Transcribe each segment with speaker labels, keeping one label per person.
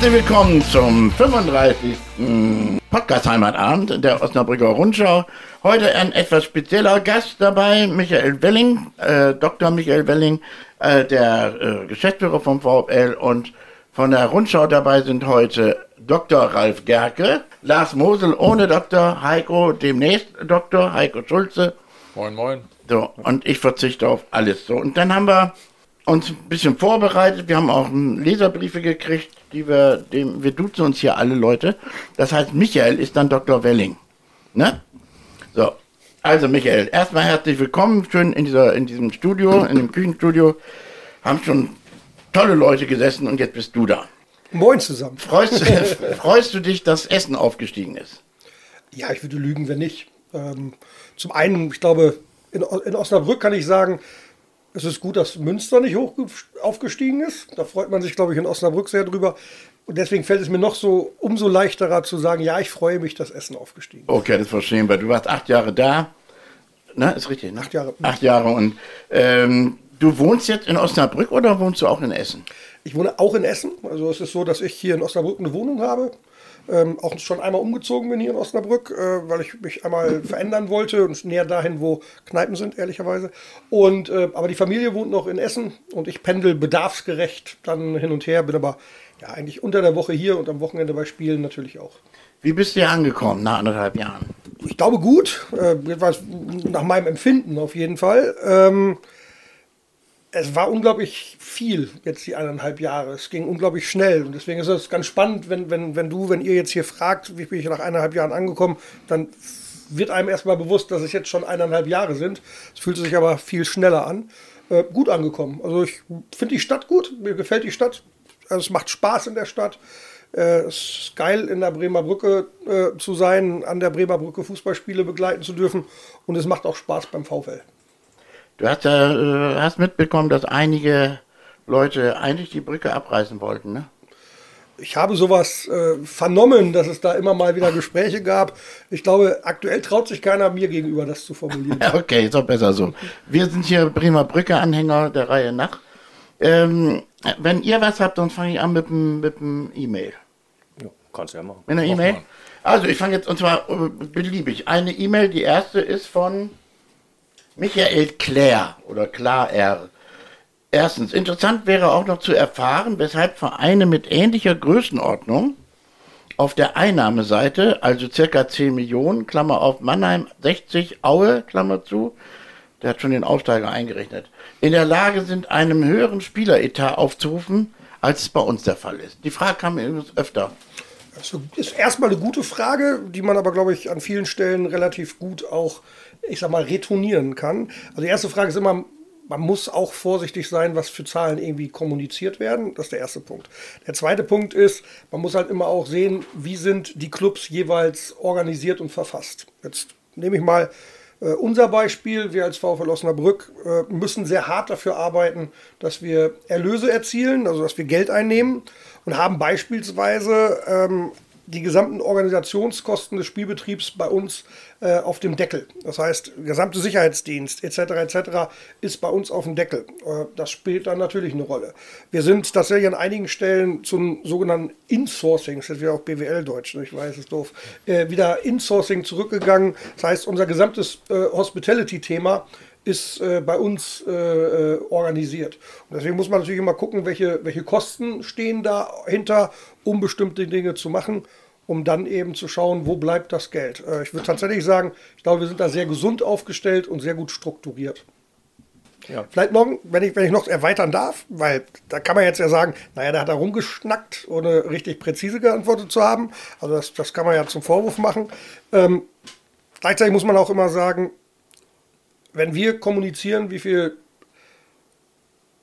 Speaker 1: Herzlich willkommen zum 35. Podcast Heimatabend der Osnabrücker Rundschau. Heute ein etwas spezieller Gast dabei, Michael Welling, äh, Dr. Michael Welling, äh, der äh, Geschäftsführer vom VfL und von der Rundschau dabei sind heute Dr. Ralf Gerke, Lars Mosel ohne Dr. Heiko, demnächst Dr. Heiko Schulze.
Speaker 2: Moin, moin.
Speaker 1: So, und ich verzichte auf alles so. Und dann haben wir uns ein bisschen vorbereitet. Wir haben auch Leserbriefe gekriegt, die wir, dem, wir duzen uns hier alle Leute. Das heißt, Michael ist dann Dr. Welling. Ne? So. Also, Michael, erstmal herzlich willkommen. Schön in dieser, in diesem Studio, in dem Küchenstudio. Haben schon tolle Leute gesessen und jetzt bist du da.
Speaker 3: Moin zusammen.
Speaker 1: Freust, freust du dich, dass Essen aufgestiegen ist?
Speaker 3: Ja, ich würde lügen, wenn nicht. Ähm, zum einen, ich glaube, in, in Osnabrück kann ich sagen, es ist gut, dass Münster nicht hoch aufgestiegen ist. Da freut man sich, glaube ich, in Osnabrück sehr drüber. Und deswegen fällt es mir noch so umso leichterer zu sagen, ja, ich freue mich, dass Essen aufgestiegen ist.
Speaker 1: Okay, das verstehen wir. Du warst acht Jahre da. Ne, ist richtig, ne?
Speaker 3: Acht Jahre.
Speaker 1: Acht Jahre. Und ähm, du wohnst jetzt in Osnabrück oder wohnst du auch in Essen?
Speaker 3: Ich wohne auch in Essen. Also es ist so, dass ich hier in Osnabrück eine Wohnung habe. Ähm, auch schon einmal umgezogen bin hier in Osnabrück, äh, weil ich mich einmal verändern wollte und näher dahin, wo Kneipen sind, ehrlicherweise. Und, äh, aber die Familie wohnt noch in Essen und ich pendel bedarfsgerecht dann hin und her, bin aber ja, eigentlich unter der Woche hier und am Wochenende bei Spielen natürlich auch.
Speaker 1: Wie bist du hier angekommen nach anderthalb Jahren?
Speaker 3: Ich glaube gut, äh, nach meinem Empfinden auf jeden Fall. Ähm, es war unglaublich viel jetzt die eineinhalb Jahre. Es ging unglaublich schnell. Und deswegen ist es ganz spannend, wenn, wenn, wenn du, wenn ihr jetzt hier fragt, wie bin ich nach eineinhalb Jahren angekommen, dann wird einem erstmal bewusst, dass es jetzt schon eineinhalb Jahre sind. Es fühlt sich aber viel schneller an. Äh, gut angekommen. Also ich finde die Stadt gut. Mir gefällt die Stadt. Also es macht Spaß in der Stadt. Äh, es ist geil, in der Bremer Brücke äh, zu sein, an der Bremer Brücke Fußballspiele begleiten zu dürfen. Und es macht auch Spaß beim VfL.
Speaker 1: Du hast, äh, hast mitbekommen, dass einige Leute eigentlich die Brücke abreißen wollten, ne?
Speaker 3: Ich habe sowas äh, vernommen, dass es da immer mal wieder Gespräche gab. Ich glaube, aktuell traut sich keiner mir gegenüber, das zu formulieren.
Speaker 1: okay, ist auch besser so. Wir sind hier Bremer Brücke-Anhänger der Reihe nach. Ähm, wenn ihr was habt, dann fange ich an mit dem E-Mail.
Speaker 2: Ja, kannst du ja machen.
Speaker 1: Mit einer E-Mail? Also, ich fange jetzt, und zwar äh, beliebig. Eine E-Mail, die erste ist von Michael Claire oder Klar R. Erstens, interessant wäre auch noch zu erfahren, weshalb Vereine mit ähnlicher Größenordnung auf der Einnahmeseite, also circa 10 Millionen, Klammer auf Mannheim 60, Aue, Klammer zu, der hat schon den Aufsteiger eingerechnet, in der Lage sind, einem höheren Spieleretat aufzurufen, als es bei uns der Fall ist. Die Frage kam mir öfter.
Speaker 3: Das ist erstmal eine gute Frage, die man aber, glaube ich, an vielen Stellen relativ gut auch ich sag mal, retournieren kann. Also die erste Frage ist immer, man muss auch vorsichtig sein, was für Zahlen irgendwie kommuniziert werden. Das ist der erste Punkt. Der zweite Punkt ist, man muss halt immer auch sehen, wie sind die Clubs jeweils organisiert und verfasst. Jetzt nehme ich mal äh, unser Beispiel. Wir als VfL Osnabrück äh, müssen sehr hart dafür arbeiten, dass wir Erlöse erzielen, also dass wir Geld einnehmen und haben beispielsweise ähm, die gesamten Organisationskosten des Spielbetriebs bei uns äh, auf dem Deckel. Das heißt, der gesamte Sicherheitsdienst etc. etc. ist bei uns auf dem Deckel. Äh, das spielt dann natürlich eine Rolle. Wir sind tatsächlich an einigen Stellen zum sogenannten Insourcing, das ist ja auch BWL-Deutsch, ne? ich weiß, es doof, äh, wieder Insourcing zurückgegangen. Das heißt, unser gesamtes äh, Hospitality-Thema ist äh, bei uns äh, äh, organisiert. Und deswegen muss man natürlich immer gucken, welche, welche Kosten stehen dahinter, um bestimmte Dinge zu machen, um dann eben zu schauen, wo bleibt das Geld. Äh, ich würde tatsächlich sagen, ich glaube, wir sind da sehr gesund aufgestellt und sehr gut strukturiert. Ja. Vielleicht noch, wenn ich, wenn ich noch erweitern darf, weil da kann man jetzt ja sagen, naja, da hat er rumgeschnackt, ohne richtig präzise geantwortet zu haben. Also das, das kann man ja zum Vorwurf machen. Ähm, gleichzeitig muss man auch immer sagen, wenn wir kommunizieren, wie viel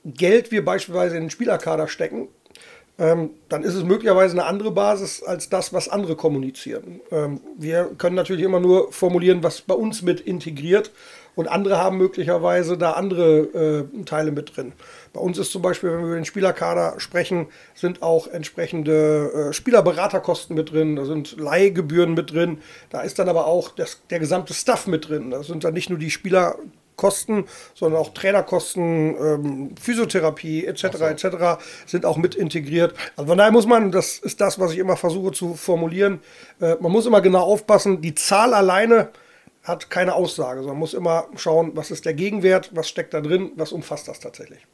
Speaker 3: Geld wir beispielsweise in den Spielerkader stecken, ähm, dann ist es möglicherweise eine andere Basis als das, was andere kommunizieren. Ähm, wir können natürlich immer nur formulieren, was bei uns mit integriert und andere haben möglicherweise da andere äh, Teile mit drin. Bei uns ist zum Beispiel, wenn wir über den Spielerkader sprechen, sind auch entsprechende äh, Spielerberaterkosten mit drin, da sind Leihgebühren mit drin, da ist dann aber auch das, der gesamte Stuff mit drin. Da sind dann nicht nur die Spieler Kosten, sondern auch Trainerkosten, ähm, Physiotherapie etc. So. etc. sind auch mit integriert. Also von daher muss man, das ist das, was ich immer versuche zu formulieren, äh, man muss immer genau aufpassen, die Zahl alleine hat keine Aussage, sondern man muss immer schauen, was ist der Gegenwert, was steckt da drin, was umfasst das tatsächlich.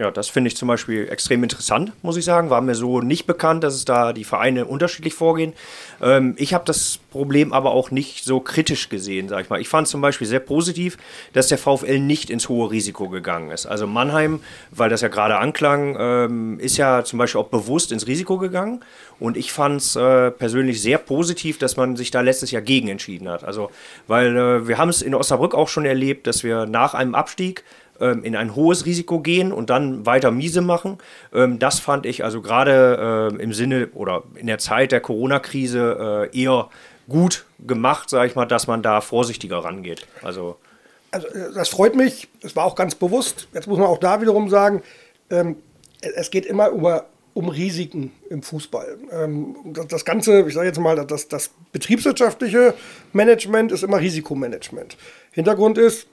Speaker 2: Ja, das finde ich zum Beispiel extrem interessant, muss ich sagen. War mir so nicht bekannt, dass es da die Vereine unterschiedlich vorgehen. Ähm, ich habe das Problem aber auch nicht so kritisch gesehen, sag ich mal. Ich fand zum Beispiel sehr positiv, dass der VfL nicht ins hohe Risiko gegangen ist. Also Mannheim, weil das ja gerade anklang, ähm, ist ja zum Beispiel auch bewusst ins Risiko gegangen. Und ich fand es äh, persönlich sehr positiv, dass man sich da letztes Jahr gegen entschieden hat. Also, weil äh, wir haben es in Osnabrück auch schon erlebt, dass wir nach einem Abstieg ähm, in ein hohes Risiko gehen und dann weiter miese machen. Ähm, das fand ich also gerade äh, im Sinne oder in der Zeit der Corona-Krise äh, eher gut gemacht, sage ich mal, dass man da vorsichtiger rangeht. Also,
Speaker 3: also äh, das freut mich. Es war auch ganz bewusst. Jetzt muss man auch da wiederum sagen, ähm, es geht immer über um Risiken im Fußball. Ähm, das, Ganze, ich sage jetzt mal, das, das betriebswirtschaftliche Management ist immer Risikomanagement. Hintergrund ist,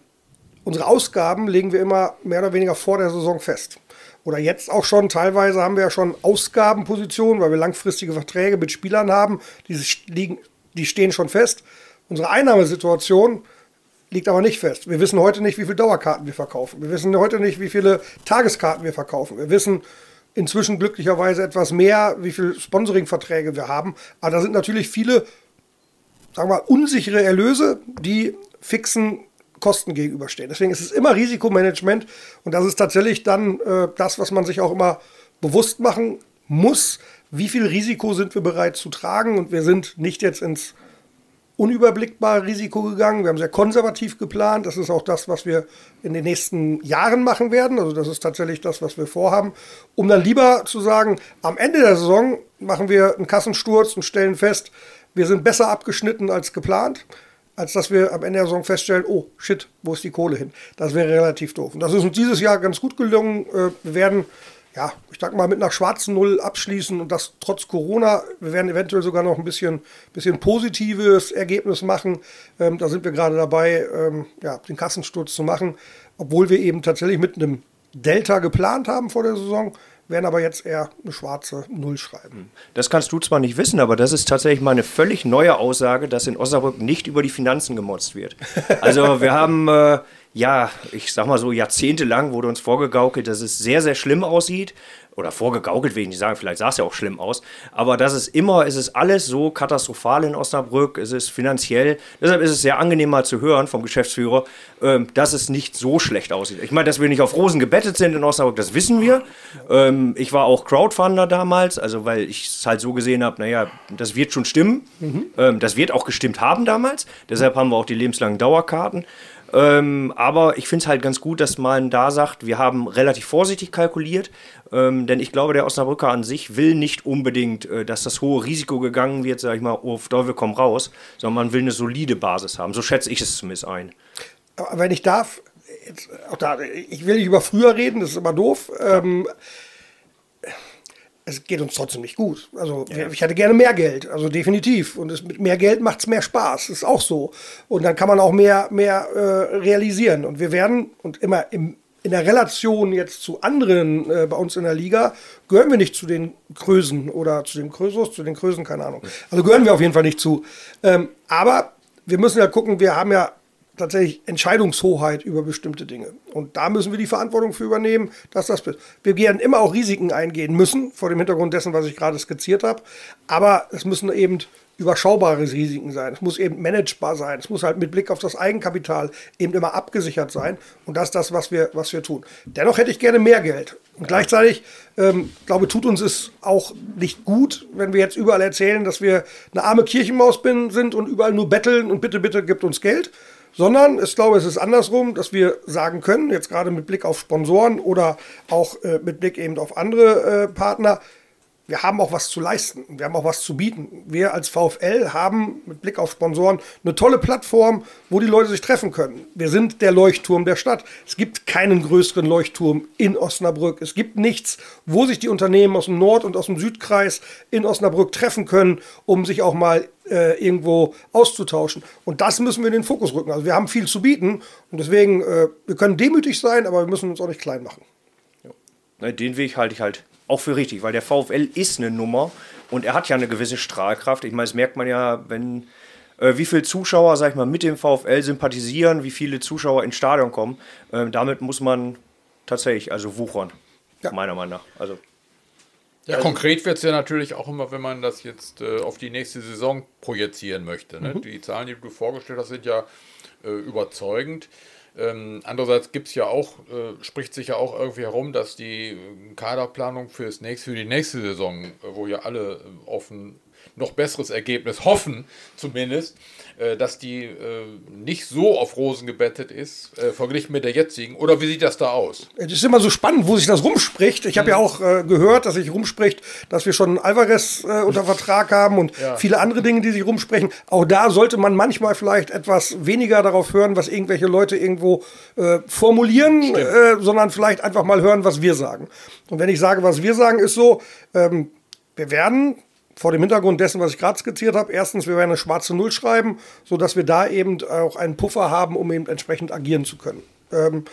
Speaker 3: unsere Ausgaben legen wir immer mehr oder weniger vor der Saison fest. Oder jetzt auch schon, teilweise haben wir ja schon Ausgabenpositionen, weil wir langfristige Verträge mit Spielern haben, die, liegen, die stehen schon fest. Unsere Einnahmesituation liegt aber nicht fest. Wir wissen heute nicht, wie viele Dauerkarten wir verkaufen. Wir wissen heute nicht, wie viele Tageskarten wir verkaufen. Wir wissen inzwischen glücklicherweise etwas mehr, wie viele Sponsoringverträge wir haben. Aber da sind natürlich viele, sagen wir mal, unsichere Erlöse, die fixen Kosten gegenüberstehen. Deswegen ist es immer Risikomanagement und das ist tatsächlich dann äh, das, was man sich auch immer bewusst machen muss. Wie viel Risiko sind wir bereit zu tragen? Und wir sind nicht jetzt ins unüberblickbare Risiko gegangen. Wir haben sehr konservativ geplant. Das ist auch das, was wir in den nächsten Jahren machen werden. Also das ist tatsächlich das, was wir vorhaben. Um dann lieber zu sagen, am Ende der Saison machen wir einen Kassensturz und stellen fest, wir sind besser abgeschnitten als geplant als dass wir am Ende der Saison feststellen, oh shit, wo ist die Kohle hin? Das wäre relativ doof. Und das ist uns dieses Jahr ganz gut gelungen. Äh, wir werden, ja, ich sag mal, mit einer schwarzen Null abschließen und das trotz Corona. Wir werden eventuell sogar noch ein bisschen, bisschen positives Ergebnis machen. Ähm, da sind wir gerade dabei, ähm, ja, den Kassensturz zu machen, obwohl wir eben tatsächlich mit einem Delta geplant haben vor der Saison werden aber jetzt eher eine schwarze Null schreiben.
Speaker 2: Das kannst du zwar nicht wissen, aber das ist tatsächlich mal eine völlig neue Aussage, dass in Osnabrück nicht über die Finanzen gemotzt wird. Also wir haben, äh, ja, ich sag mal so, jahrzehntelang wurde uns vorgegaukelt, dass es sehr, sehr schlimm aussieht oder vorgegaukelt ich nicht sagen, vielleicht sah es ja auch schlimm aus, aber das ist immer, es ist alles so katastrophal in Osnabrück, es ist finanziell, deshalb ist es sehr angenehm mal zu hören vom Geschäftsführer, ähm, dass es nicht so schlecht aussieht. Ich meine, dass wir nicht auf Rosen gebettet sind in Osnabrück, das wissen wir. Ähm, ich war auch Crowdfunder damals, also weil ich es halt so gesehen habe, naja, das wird schon stimmen, mhm. ähm, das wird auch gestimmt haben damals, deshalb haben wir auch die lebenslangen Dauerkarten. Ähm, aber ich finde es halt ganz gut, dass man da sagt, wir haben relativ vorsichtig kalkuliert, ähm, denn ich glaube, der Osnabrücker an sich will nicht unbedingt, äh, dass das hohe Risiko gegangen wird, sage ich mal, auf Teufel komm raus, sondern man will eine solide Basis haben. So schätze ich es zumindest ein.
Speaker 3: Aber wenn ich darf, jetzt, auch da, ich will nicht über früher reden, das ist immer doof. Ähm, es geht uns trotzdem nicht gut. Also ja. ich hätte gerne mehr Geld, also definitiv. Und es, mit mehr Geld macht es mehr Spaß, ist auch so. Und dann kann man auch mehr, mehr äh, realisieren. Und wir werden, und immer im, in der Relation jetzt zu anderen äh, bei uns in der Liga, gehören wir nicht zu den Krösen oder zu den Krösus, zu den Krösen, keine Ahnung. Also gehören wir auf jeden Fall nicht zu. Ähm, aber wir müssen ja gucken, wir haben ja tatsächlich Entscheidungshoheit über bestimmte Dinge. Und da müssen wir die Verantwortung für übernehmen, dass das wir werden immer auch Risiken eingehen müssen, vor dem Hintergrund dessen, was ich gerade skizziert habe. Aber es müssen eben überschaubare Risiken sein. Es muss eben managebar sein. Es muss halt mit Blick auf das Eigenkapital eben immer abgesichert sein. Und das ist das, was wir, was wir tun. Dennoch hätte ich gerne mehr Geld. Und gleichzeitig, ähm, glaube tut uns es auch nicht gut, wenn wir jetzt überall erzählen, dass wir eine arme Kirchenmaus sind und überall nur betteln und bitte, bitte gibt uns Geld sondern ich glaube, es ist andersrum, dass wir sagen können, jetzt gerade mit Blick auf Sponsoren oder auch äh, mit Blick eben auf andere äh, Partner, wir haben auch was zu leisten. Wir haben auch was zu bieten. Wir als VfL haben mit Blick auf Sponsoren eine tolle Plattform, wo die Leute sich treffen können. Wir sind der Leuchtturm der Stadt. Es gibt keinen größeren Leuchtturm in Osnabrück. Es gibt nichts, wo sich die Unternehmen aus dem Nord- und aus dem Südkreis in Osnabrück treffen können, um sich auch mal äh, irgendwo auszutauschen. Und das müssen wir in den Fokus rücken. Also wir haben viel zu bieten und deswegen, äh, wir können demütig sein, aber wir müssen uns auch nicht klein machen.
Speaker 2: Den Weg halte ich halt auch für richtig, weil der VfL ist eine Nummer und er hat ja eine gewisse Strahlkraft. Ich meine, das merkt man ja, wenn äh, wie viele Zuschauer, sag ich mal, mit dem VfL sympathisieren, wie viele Zuschauer ins Stadion kommen. Äh, damit muss man tatsächlich also wuchern, ja. meiner Meinung nach. Also
Speaker 4: ja, also, konkret wird es ja natürlich auch immer, wenn man das jetzt äh, auf die nächste Saison projizieren möchte. Ne? Mhm. Die Zahlen, die du vorgestellt hast, sind ja äh, überzeugend. Ähm, andererseits gibt ja auch, äh, spricht sich ja auch irgendwie herum, dass die Kaderplanung fürs nächste, für die nächste Saison, äh, wo ja alle äh, offen noch besseres Ergebnis hoffen, zumindest, dass die äh, nicht so auf Rosen gebettet ist, äh, verglichen mit der jetzigen. Oder wie sieht das da aus?
Speaker 3: Es ist immer so spannend, wo sich das rumspricht. Ich habe mhm. ja auch äh, gehört, dass sich rumspricht, dass wir schon Alvarez äh, unter Vertrag haben und ja. viele andere Dinge, die sich rumsprechen. Auch da sollte man manchmal vielleicht etwas weniger darauf hören, was irgendwelche Leute irgendwo äh, formulieren, sondern vielleicht einfach mal hören, was wir sagen. Und wenn ich sage, was wir sagen, ist so, ähm, wir werden vor dem Hintergrund dessen, was ich gerade skizziert habe, erstens, wir werden eine schwarze Null schreiben, sodass wir da eben auch einen Puffer haben, um eben entsprechend agieren zu können. Ähm,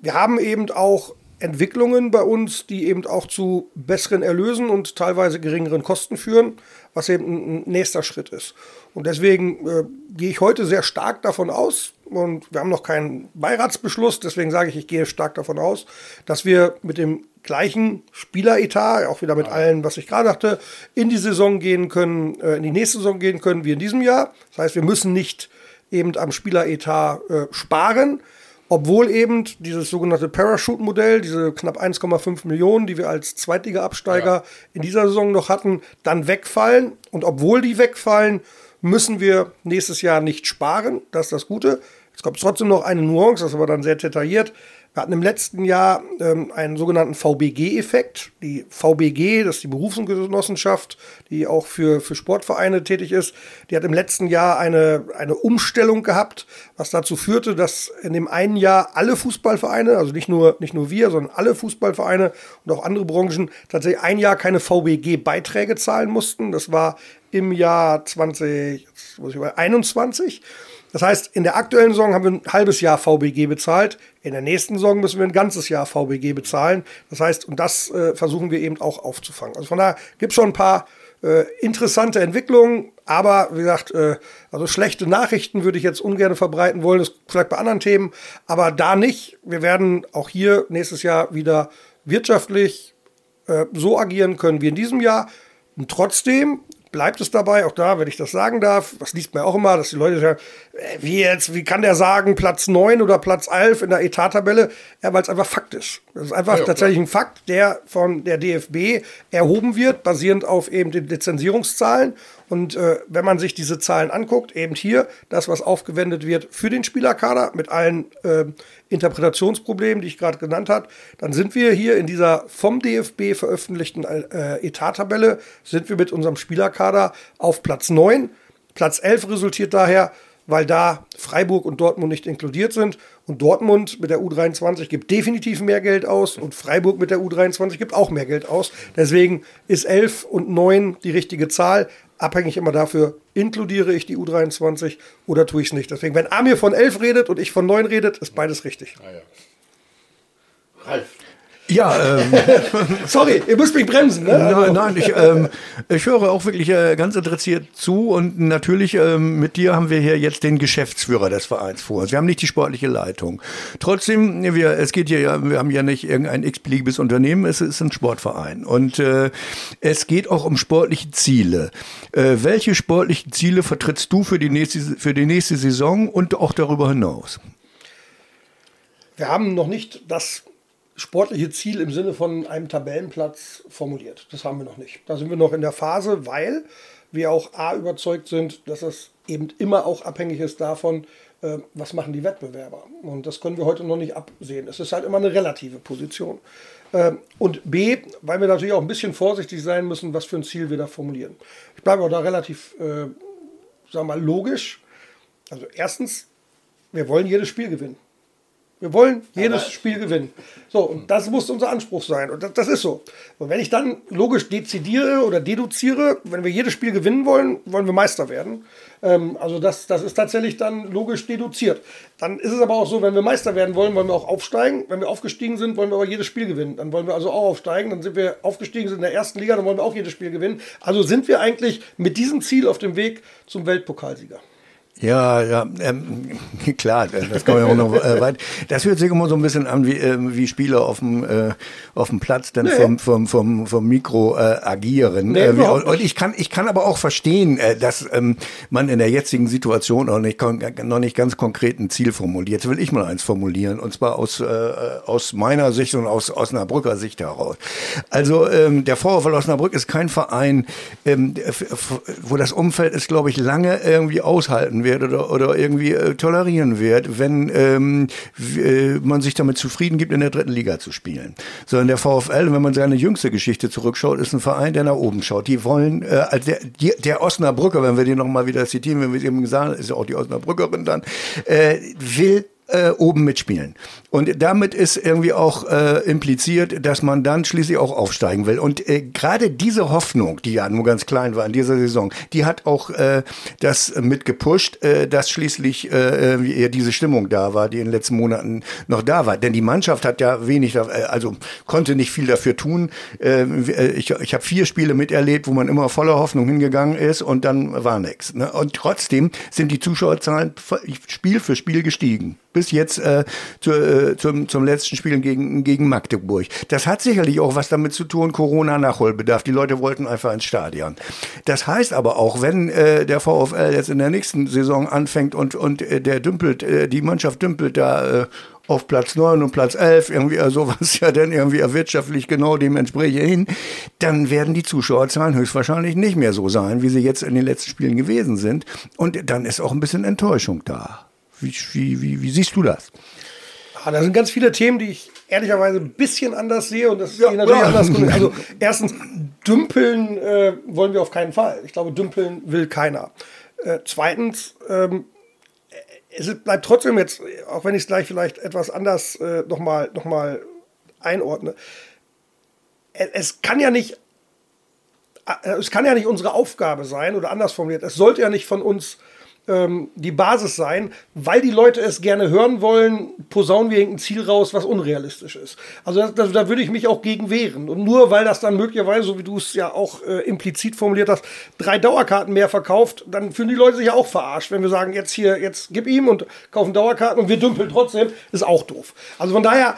Speaker 3: wir haben eben auch Entwicklungen bei uns, die eben auch zu besseren Erlösen und teilweise geringeren Kosten führen, was eben ein nächster Schritt ist. Und deswegen äh, gehe ich heute sehr stark davon aus, und wir haben noch keinen Beiratsbeschluss, deswegen sage ich, ich gehe stark davon aus, dass wir mit dem gleichen Spieleretat, auch wieder mit allen, was ich gerade dachte, in die Saison gehen können, äh, in die nächste Saison gehen können wie in diesem Jahr. Das heißt, wir müssen nicht eben am Spieleretat äh, sparen, obwohl eben dieses sogenannte Parachute-Modell, diese knapp 1,5 Millionen, die wir als Zweitliga-Absteiger ja. in dieser Saison noch hatten, dann wegfallen. Und obwohl die wegfallen, müssen wir nächstes Jahr nicht sparen. Das ist das Gute. Jetzt kommt trotzdem noch eine Nuance, das ist aber dann sehr detailliert. Wir hatten im letzten Jahr ähm, einen sogenannten VBG-Effekt. Die VBG, das ist die Berufsgenossenschaft, die auch für, für Sportvereine tätig ist, die hat im letzten Jahr eine, eine Umstellung gehabt, was dazu führte, dass in dem einen Jahr alle Fußballvereine, also nicht nur, nicht nur wir, sondern alle Fußballvereine und auch andere Branchen tatsächlich ein Jahr keine VBG-Beiträge zahlen mussten. Das war im Jahr 2021. Das heißt, in der aktuellen Saison haben wir ein halbes Jahr VBG bezahlt. In der nächsten Saison müssen wir ein ganzes Jahr VBG bezahlen. Das heißt, und das äh, versuchen wir eben auch aufzufangen. Also von daher gibt es schon ein paar äh, interessante Entwicklungen. Aber wie gesagt, äh, also schlechte Nachrichten würde ich jetzt ungern verbreiten wollen. Das vielleicht bei anderen Themen, aber da nicht. Wir werden auch hier nächstes Jahr wieder wirtschaftlich äh, so agieren können wie in diesem Jahr. Und trotzdem bleibt es dabei, auch da, wenn ich das sagen darf, das liest man auch immer, dass die Leute sagen, äh, wie jetzt, wie kann der sagen, Platz 9 oder Platz 11 in der Etattabelle? Ja, weil es einfach Fakt ist. Das ist einfach ja, tatsächlich ein Fakt, der von der DFB erhoben wird, basierend auf eben den Lizenzierungszahlen. Und äh, wenn man sich diese Zahlen anguckt, eben hier das, was aufgewendet wird für den Spielerkader mit allen äh, Interpretationsproblemen, die ich gerade genannt habe, dann sind wir hier in dieser vom DFB veröffentlichten äh, Etattabelle, sind wir mit unserem Spielerkader auf Platz 9. Platz 11 resultiert daher, weil da Freiburg und Dortmund nicht inkludiert sind. Und Dortmund mit der U23 gibt definitiv mehr Geld aus und Freiburg mit der U23 gibt auch mehr Geld aus. Deswegen ist 11 und 9 die richtige Zahl abhängig immer dafür, inkludiere ich die U23 oder tue ich es nicht. Deswegen, wenn Amir von 11 redet und ich von 9 redet, ist beides richtig. Ah,
Speaker 5: ja. Ralf. Ja, ähm,
Speaker 3: sorry, ihr müsst mich bremsen. Ne?
Speaker 5: Nein, nein, ich, ähm, ich höre auch wirklich äh, ganz interessiert zu und natürlich ähm, mit dir haben wir hier jetzt den Geschäftsführer des Vereins vor uns. Wir haben nicht die sportliche Leitung. Trotzdem, wir, es geht hier ja, wir haben ja nicht irgendein x-beliebiges Unternehmen, es ist ein Sportverein und äh, es geht auch um sportliche Ziele. Äh, welche sportlichen Ziele vertrittst du für die nächste für die nächste Saison und auch darüber hinaus?
Speaker 3: Wir haben noch nicht das sportliche Ziel im Sinne von einem Tabellenplatz formuliert. Das haben wir noch nicht. Da sind wir noch in der Phase, weil wir auch A überzeugt sind, dass es eben immer auch abhängig ist davon, äh, was machen die Wettbewerber? Und das können wir heute noch nicht absehen. Es ist halt immer eine relative Position. Äh, und B, weil wir natürlich auch ein bisschen vorsichtig sein müssen, was für ein Ziel wir da formulieren. Ich bleibe auch da relativ, äh, sagen wir mal, logisch. Also erstens, wir wollen jedes Spiel gewinnen. Wir wollen jedes Spiel gewinnen. So, und das muss unser Anspruch sein. Und das, das, ist so. Und wenn ich dann logisch dezidiere oder deduziere, wenn wir jedes Spiel gewinnen wollen, wollen wir Meister werden. Ähm, also das, das ist tatsächlich dann logisch deduziert. Dann ist es aber auch so, wenn wir Meister werden wollen, wollen wir auch aufsteigen. Wenn wir aufgestiegen sind, wollen wir aber jedes Spiel gewinnen. Dann wollen wir also auch aufsteigen. Dann sind wir aufgestiegen, sind in der ersten Liga, dann wollen wir auch jedes Spiel gewinnen. Also sind wir eigentlich mit diesem Ziel auf dem Weg zum Weltpokalsieger.
Speaker 5: Ja, ja, ähm, klar, das kann man ja auch noch äh, weit. Das hört sich immer so ein bisschen an wie, äh, wie Spieler auf dem, äh, auf dem Platz dann nee. vom, vom, vom, vom Mikro äh, agieren. Nee, äh, wie, und ich kann, ich kann aber auch verstehen, äh, dass ähm, man in der jetzigen Situation noch nicht, noch nicht ganz konkret ein Ziel formuliert. Jetzt will ich mal eins formulieren, und zwar aus, äh, aus meiner Sicht und aus Osnabrücker Sicht heraus. Also ähm, der VfL Osnabrück ist kein Verein, ähm, wo das Umfeld ist, glaube ich, lange irgendwie aushalten wird oder, oder irgendwie äh, tolerieren wird, wenn ähm, äh, man sich damit zufrieden gibt, in der dritten Liga zu spielen. Sondern der VfL, wenn man seine jüngste Geschichte zurückschaut, ist ein Verein, der nach oben schaut. Die wollen, äh, der, die, der Osnabrücker, wenn wir den nochmal wieder zitieren, wenn wir es eben gesagt haben, ist ja auch die Osnabrückerin dann, äh, will äh, oben mitspielen. Und damit ist irgendwie auch äh, impliziert, dass man dann schließlich auch aufsteigen will. Und äh, gerade diese Hoffnung, die ja nur ganz klein war in dieser Saison, die hat auch äh, das mitgepusht, äh, dass schließlich äh, diese Stimmung da war, die in den letzten Monaten noch da war. Denn die Mannschaft hat ja wenig, äh, also konnte nicht viel dafür tun. Äh, äh ich ich habe vier Spiele miterlebt, wo man immer voller Hoffnung hingegangen ist und dann war nichts. Ne? Und trotzdem sind die Zuschauerzahlen Spiel für Spiel gestiegen bis jetzt äh, zu, äh, zum, zum letzten Spiel gegen, gegen Magdeburg. Das hat sicherlich auch was damit zu tun, Corona-Nachholbedarf. Die Leute wollten einfach ins Stadion. Das heißt aber auch, wenn äh, der VfL jetzt in der nächsten Saison anfängt und, und äh, der dümpelt, äh, die Mannschaft dümpelt da äh, auf Platz 9 und Platz 11, irgendwie also was ja dann irgendwie wirtschaftlich genau dem entspreche hin, dann werden die Zuschauerzahlen höchstwahrscheinlich nicht mehr so sein, wie sie jetzt in den letzten Spielen gewesen sind. Und dann ist auch ein bisschen Enttäuschung da. Wie, wie, wie, wie siehst du das?
Speaker 3: Ah, da sind ganz viele Themen, die ich ehrlicherweise ein bisschen anders sehe und das ja, natürlich ja. anders. Also erstens, dümpeln äh, wollen wir auf keinen Fall. Ich glaube, dümpeln will keiner. Äh, zweitens, ähm, es bleibt trotzdem jetzt, auch wenn ich es gleich vielleicht etwas anders äh, nochmal noch mal einordne, es, es kann ja nicht äh, es kann ja nicht unsere Aufgabe sein oder anders formuliert, es sollte ja nicht von uns ähm, die Basis sein, weil die Leute es gerne hören wollen, posaunen wir irgendein Ziel raus, was unrealistisch ist. Also das, das, da würde ich mich auch gegen wehren. Und nur weil das dann möglicherweise, so wie du es ja auch äh, implizit formuliert hast, drei Dauerkarten mehr verkauft, dann fühlen die Leute sich ja auch verarscht. Wenn wir sagen, jetzt hier, jetzt gib ihm und kaufen Dauerkarten und wir dümpeln trotzdem, ist auch doof. Also von daher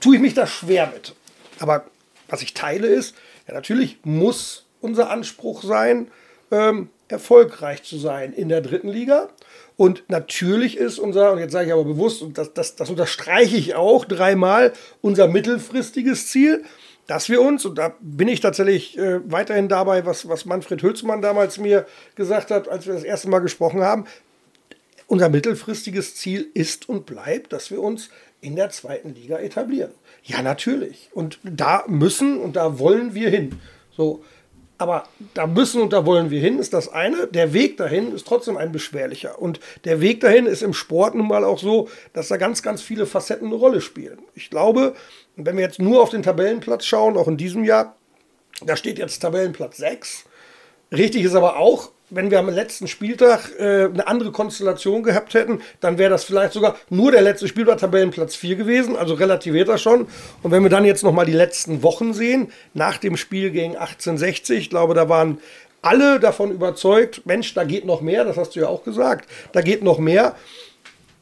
Speaker 3: tue ich mich da schwer mit. Aber was ich teile ist, ja, natürlich muss unser Anspruch sein, ähm, erfolgreich zu sein in der dritten Liga. Und natürlich ist unser, und jetzt sage ich aber bewusst, und das, das, das unterstreiche ich auch dreimal, unser mittelfristiges Ziel, dass wir uns, und da bin ich tatsächlich äh, weiterhin dabei, was, was Manfred Hülsmann damals mir gesagt hat, als wir das erste Mal gesprochen haben, unser mittelfristiges Ziel ist und bleibt, dass wir uns in der zweiten Liga etablieren. Ja, natürlich. Und da müssen und da wollen wir hin. So, aber da müssen und da wollen wir hin, ist das eine. Der Weg dahin ist trotzdem ein beschwerlicher. Und der Weg dahin ist im Sport nun mal auch so, dass da ganz, ganz viele Facetten eine Rolle spielen. Ich glaube, wenn wir jetzt nur auf den Tabellenplatz schauen, auch in diesem Jahr, da steht jetzt Tabellenplatz 6. Richtig ist aber auch, wenn wir am letzten Spieltag äh, eine andere Konstellation gehabt hätten, dann wäre das vielleicht sogar nur der letzte Spieltag Tabellenplatz 4 gewesen, also relativiert er schon. Und wenn wir dann jetzt nochmal die letzten Wochen sehen, nach dem Spiel gegen 1860, ich glaube, da waren alle davon überzeugt, Mensch, da geht noch mehr, das hast du ja auch gesagt, da geht noch mehr.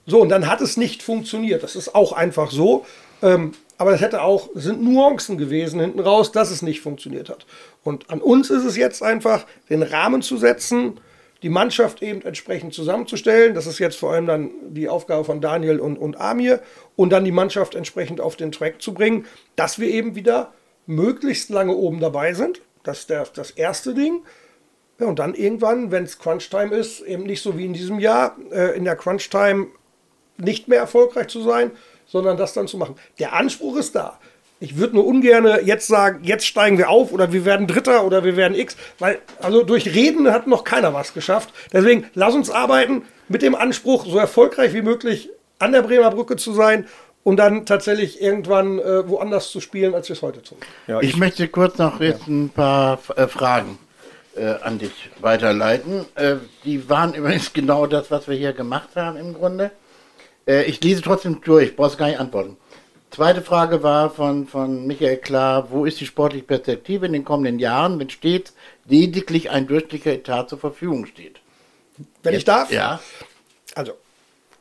Speaker 3: So, und dann hat es nicht funktioniert. Das ist auch einfach so. Ähm, aber es hätte auch, es sind Nuancen gewesen hinten raus, dass es nicht funktioniert hat. Und an uns ist es jetzt einfach, den Rahmen zu setzen, die Mannschaft eben entsprechend zusammenzustellen. Das ist jetzt vor allem dann die Aufgabe von Daniel und, und Amir. Und dann die Mannschaft entsprechend auf den Track zu bringen, dass wir eben wieder möglichst lange oben dabei sind. Das ist der, das erste Ding. Ja, und dann irgendwann, wenn es Crunch-Time ist, eben nicht so wie in diesem Jahr, äh, in der Crunch-Time nicht mehr erfolgreich zu sein, sondern das dann zu machen. Der Anspruch ist da. Ich würde nur ungern jetzt sagen, jetzt steigen wir auf oder wir werden Dritter oder wir werden X, weil also durch Reden hat noch keiner was geschafft. Deswegen lass uns arbeiten mit dem Anspruch, so erfolgreich wie möglich an der Bremer Brücke zu sein um dann tatsächlich irgendwann äh, woanders zu spielen, als wir es heute tun.
Speaker 1: Ja, ich, ich, möchte kurz noch jetzt ein paar äh, Fragen äh, an dich weiterleiten. Äh, die waren übrigens genau das, was wir hier gemacht haben im Grunde. Äh, ich lese trotzdem durch, brauchst gar nicht antworten. Zweite Frage war von, von Michael Klar, wo ist die sportliche Perspektive in den kommenden Jahren, wenn stets lediglich ein durchschnittlicher Etat zur Verfügung steht?
Speaker 3: Wenn Jetzt, ich darf?
Speaker 1: Ja.
Speaker 3: Also,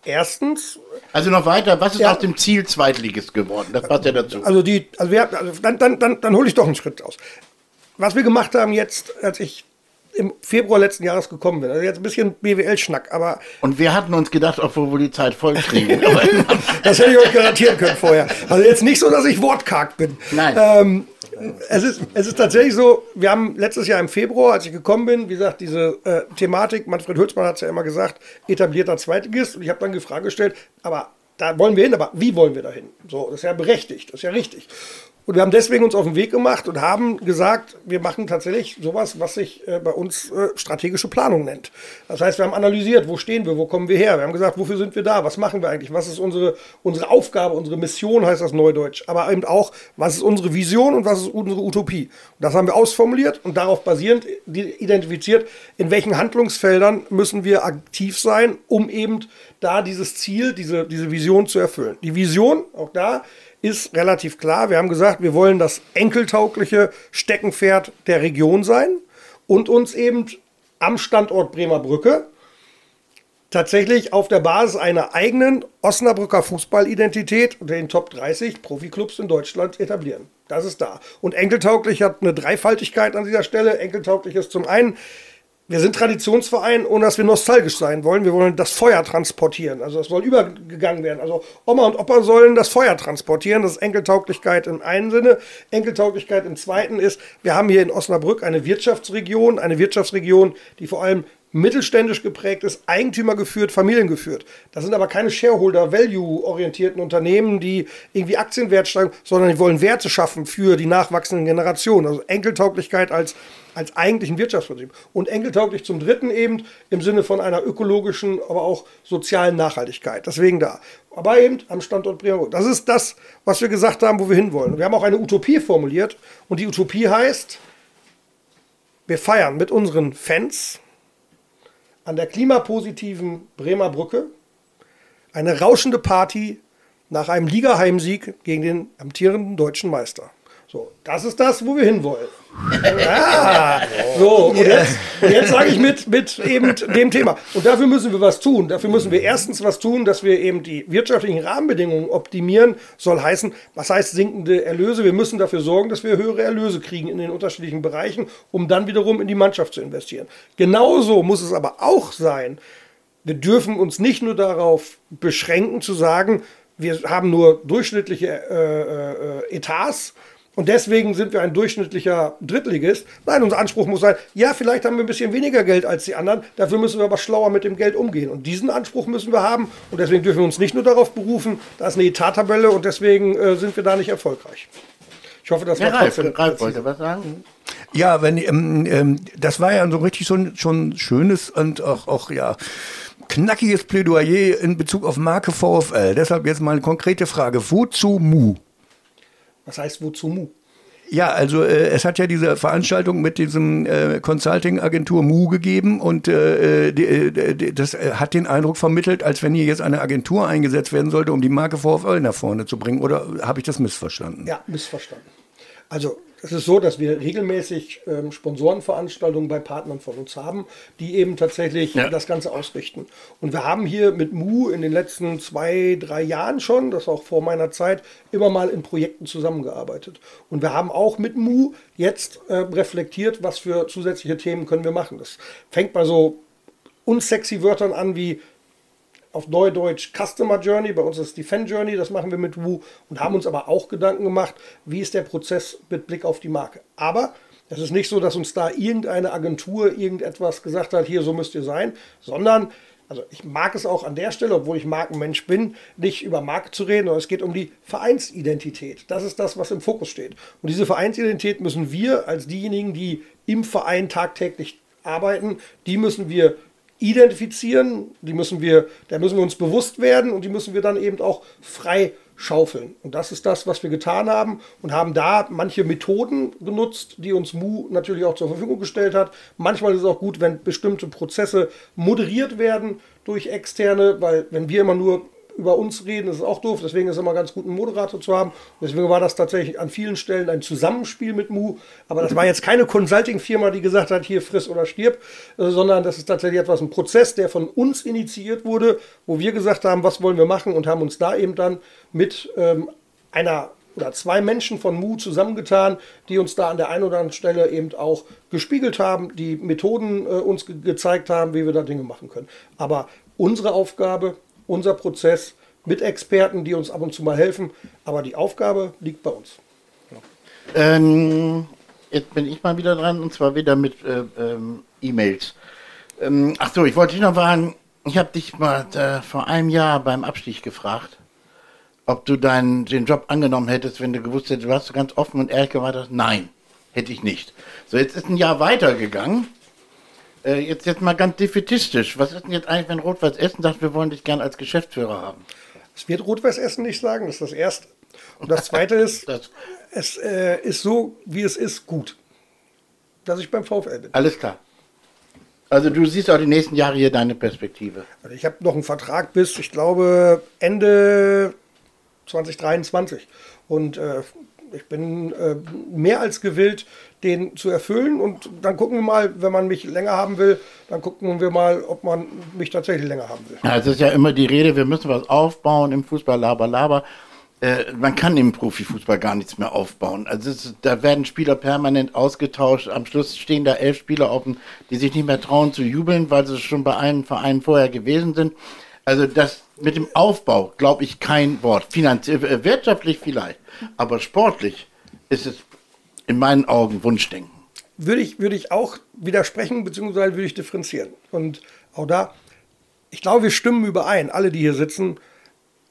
Speaker 3: erstens.
Speaker 1: Also noch weiter, was ist ja, aus dem Ziel Zweitligist geworden? Das passt ja dazu.
Speaker 3: Also die, also wir, also dann, dann, dann, dann hole ich doch einen Schritt aus. Was wir gemacht haben jetzt, als ich im Februar letzten Jahres gekommen bin. Also jetzt ein bisschen BWL-Schnack, aber.
Speaker 1: Und wir hatten uns gedacht, obwohl wir die Zeit voll kriegen.
Speaker 3: das hätte ich euch garantieren können vorher. Also jetzt nicht so, dass ich wortkarg bin.
Speaker 1: Nein.
Speaker 3: Ähm, es, ist, es ist tatsächlich so, wir haben letztes Jahr im Februar, als ich gekommen bin, wie gesagt, diese äh, Thematik, Manfred Hülsmann hat es ja immer gesagt, etablierter Zweitligist. Und ich habe dann die Frage gestellt, aber da wollen wir hin, aber wie wollen wir da hin? So, das ist ja berechtigt, das ist ja richtig. Und wir haben deswegen uns auf den Weg gemacht und haben gesagt, wir machen tatsächlich sowas, was sich äh, bei uns äh, strategische Planung nennt. Das heißt, wir haben analysiert, wo stehen wir, wo kommen wir her. Wir haben gesagt, wofür sind wir da, was machen wir eigentlich, was ist unsere, unsere Aufgabe, unsere Mission, heißt das Neudeutsch. Aber eben auch, was ist unsere Vision und was ist unsere Utopie. Und das haben wir ausformuliert und darauf basierend identifiziert, in welchen Handlungsfeldern müssen wir aktiv sein, um eben da dieses Ziel, diese, diese Vision zu erfüllen. Die Vision, auch da, ist relativ klar. Wir haben gesagt, wir wollen das enkeltaugliche Steckenpferd der Region sein und uns eben am Standort Bremer Brücke tatsächlich auf der Basis einer eigenen Osnabrücker Fußballidentität unter den Top 30 Profiklubs in Deutschland etablieren. Das ist da. Und enkeltauglich hat eine Dreifaltigkeit an dieser Stelle. Enkeltauglich ist zum einen wir sind Traditionsverein, ohne dass wir nostalgisch sein wollen. Wir wollen das Feuer transportieren. Also das soll übergegangen werden. Also Oma und Opa sollen das Feuer transportieren. Das ist Enkeltauglichkeit im einen Sinne. Enkeltauglichkeit im zweiten ist, wir haben hier in Osnabrück eine Wirtschaftsregion, eine Wirtschaftsregion, die vor allem mittelständisch geprägt ist, Eigentümer geführt, Familien geführt. Das sind aber keine Shareholder-Value-orientierten Unternehmen, die irgendwie Aktienwert steigen, sondern die wollen Werte schaffen für die nachwachsenden Generationen. Also Enkeltauglichkeit als, als eigentlichen Wirtschaftsbetrieb. Und enkeltauglich zum Dritten eben im Sinne von einer ökologischen, aber auch sozialen Nachhaltigkeit. Deswegen da. Aber eben am Standort Bremer. Das ist das, was wir gesagt haben, wo wir hinwollen. Wir haben auch eine Utopie formuliert. Und die Utopie heißt, wir feiern mit unseren Fans, an der klimapositiven Bremer Brücke eine rauschende Party nach einem Ligaheimsieg gegen den amtierenden deutschen Meister. So, das ist das, wo wir hinwollen. Ja, so, und jetzt, jetzt sage ich mit, mit eben dem Thema. Und dafür müssen wir was tun. Dafür müssen wir erstens was tun, dass wir eben die wirtschaftlichen Rahmenbedingungen optimieren. Soll heißen, was heißt sinkende Erlöse? Wir müssen dafür sorgen, dass wir höhere Erlöse kriegen in den unterschiedlichen Bereichen, um dann wiederum in die Mannschaft zu investieren. Genauso muss es aber auch sein, wir dürfen uns nicht nur darauf beschränken zu sagen, wir haben nur durchschnittliche äh, äh, Etats, und deswegen sind wir ein durchschnittlicher Drittligist. Nein, unser Anspruch muss sein, ja, vielleicht haben wir ein bisschen weniger Geld als die anderen, dafür müssen wir aber schlauer mit dem Geld umgehen. Und diesen Anspruch müssen wir haben. Und deswegen dürfen wir uns nicht nur darauf berufen, da ist eine Etattabelle und deswegen äh, sind wir da nicht erfolgreich. Ich hoffe, das war
Speaker 1: Ralf, Ralf wollte was sagen.
Speaker 5: Ja, wenn, ähm, ähm, das war ja so richtig so ein, schon schönes und auch, auch ja, knackiges Plädoyer in Bezug auf Marke VfL. Deshalb jetzt mal eine konkrete Frage. Wozu Mu?
Speaker 3: Was heißt wozu Mu?
Speaker 5: Ja, also äh, es hat ja diese Veranstaltung mit diesem äh, Consulting-Agentur Mu gegeben und äh, äh die, äh, die, das äh, hat den Eindruck vermittelt, als wenn hier jetzt eine Agentur eingesetzt werden sollte, um die Marke VfL nach vorne zu bringen. Oder habe ich das missverstanden?
Speaker 3: Ja, missverstanden. Also es ist so, dass wir regelmäßig ähm, Sponsorenveranstaltungen bei Partnern von uns haben, die eben tatsächlich ja. das Ganze ausrichten. Und wir haben hier mit Mu in den letzten zwei, drei Jahren schon, das auch vor meiner Zeit, immer mal in Projekten zusammengearbeitet. Und wir haben auch mit Mu jetzt äh, reflektiert, was für zusätzliche Themen können wir machen. Das fängt bei so unsexy Wörtern an wie auf Neudeutsch Customer Journey, bei uns ist die Fan Journey, das machen wir mit Wu und haben uns aber auch Gedanken gemacht, wie ist der Prozess mit Blick auf die Marke. Aber Es ist nicht so, dass uns da irgendeine Agentur irgendetwas gesagt hat, hier so müsst ihr sein, sondern also ich mag es auch an der Stelle, obwohl ich Markenmensch bin, nicht über Marke zu reden, sondern es geht um die Vereinsidentität. Das ist das, was im Fokus steht. Und diese Vereinsidentität müssen wir als diejenigen, die im Verein tagtäglich arbeiten, die müssen wir identifizieren, die müssen wir, da müssen wir uns bewusst werden und die müssen wir dann eben auch frei schaufeln. Und das ist das, was wir getan haben und haben da manche Methoden genutzt, die uns Mu natürlich auch zur Verfügung gestellt hat. Manchmal ist es auch gut, wenn bestimmte Prozesse moderiert werden durch Externe, weil wenn wir immer nur über uns reden, das ist auch doof. Deswegen ist es immer ganz gut, einen Moderator zu haben. Deswegen war das tatsächlich an vielen Stellen ein Zusammenspiel mit Mu. Aber das war jetzt keine Consulting-Firma, die gesagt hat, hier friss oder stirb, äh, sondern das ist tatsächlich etwas, ein Prozess, der von uns initiiert wurde, wo wir gesagt haben, was wollen wir machen und haben uns da eben dann mit ähm, einer oder zwei Menschen von Mu zusammengetan, die uns da an der einen oder anderen Stelle eben auch gespiegelt haben, die Methoden äh, uns ge gezeigt haben, wie wir da Dinge machen können. Aber unsere Aufgabe unser Prozess mit Experten, die uns ab und zu mal helfen. Aber die Aufgabe liegt bei uns.
Speaker 1: Ähm, jetzt bin ich mal wieder dran und zwar wieder mit äh, ähm, E-Mails. Ähm, ach so, ich wollte dich noch fragen, ich habe dich mal äh, vor einem Jahr beim Abstieg gefragt, ob du deinen, den Job angenommen hättest, wenn du gewusst hättest, du hast ganz offen und ehrlich gesagt, nein, hätte ich nicht. So, jetzt ist ein Jahr weitergegangen äh, jetzt, jetzt mal ganz defetistisch. Was ist denn jetzt eigentlich, wenn Rot-Weiß Essen sagt, wir wollen dich gern als Geschäftsführer haben?
Speaker 3: Das wird Rot-Weiß Essen nicht sagen, das ist das Erste. Und das Zweite ist, es äh, ist so, wie es ist, gut. Dass ich beim VfL bin.
Speaker 1: Alles klar. Also du siehst auch die nächsten Jahre hier deine Perspektive.
Speaker 3: Also ich habe noch einen Vertrag bis, ich glaube, Ende 2023. Und äh, ich bin äh, mehr als gewillt, den zu erfüllen. Und dann gucken wir mal, wenn man mich länger haben will, dann gucken wir mal, ob man mich tatsächlich länger haben will.
Speaker 1: Ja, es ist ja immer die Rede, wir müssen was aufbauen im Fußball, laber, laber. Äh, man kann im Profifußball gar nichts mehr aufbauen. Also ist, da werden Spieler permanent ausgetauscht. Am Schluss stehen da elf Spieler offen, die sich nicht mehr trauen zu jubeln, weil sie schon bei einem Verein vorher gewesen sind. Also das mit dem Aufbau, glaube ich, kein Wort. Finanziell, äh, wirtschaftlich vielleicht, aber sportlich ist es in meinen Augen Wunschdenken.
Speaker 3: Würde ich, würde ich auch widersprechen, beziehungsweise würde ich differenzieren. Und auch da, ich glaube, wir stimmen überein, alle, die hier sitzen,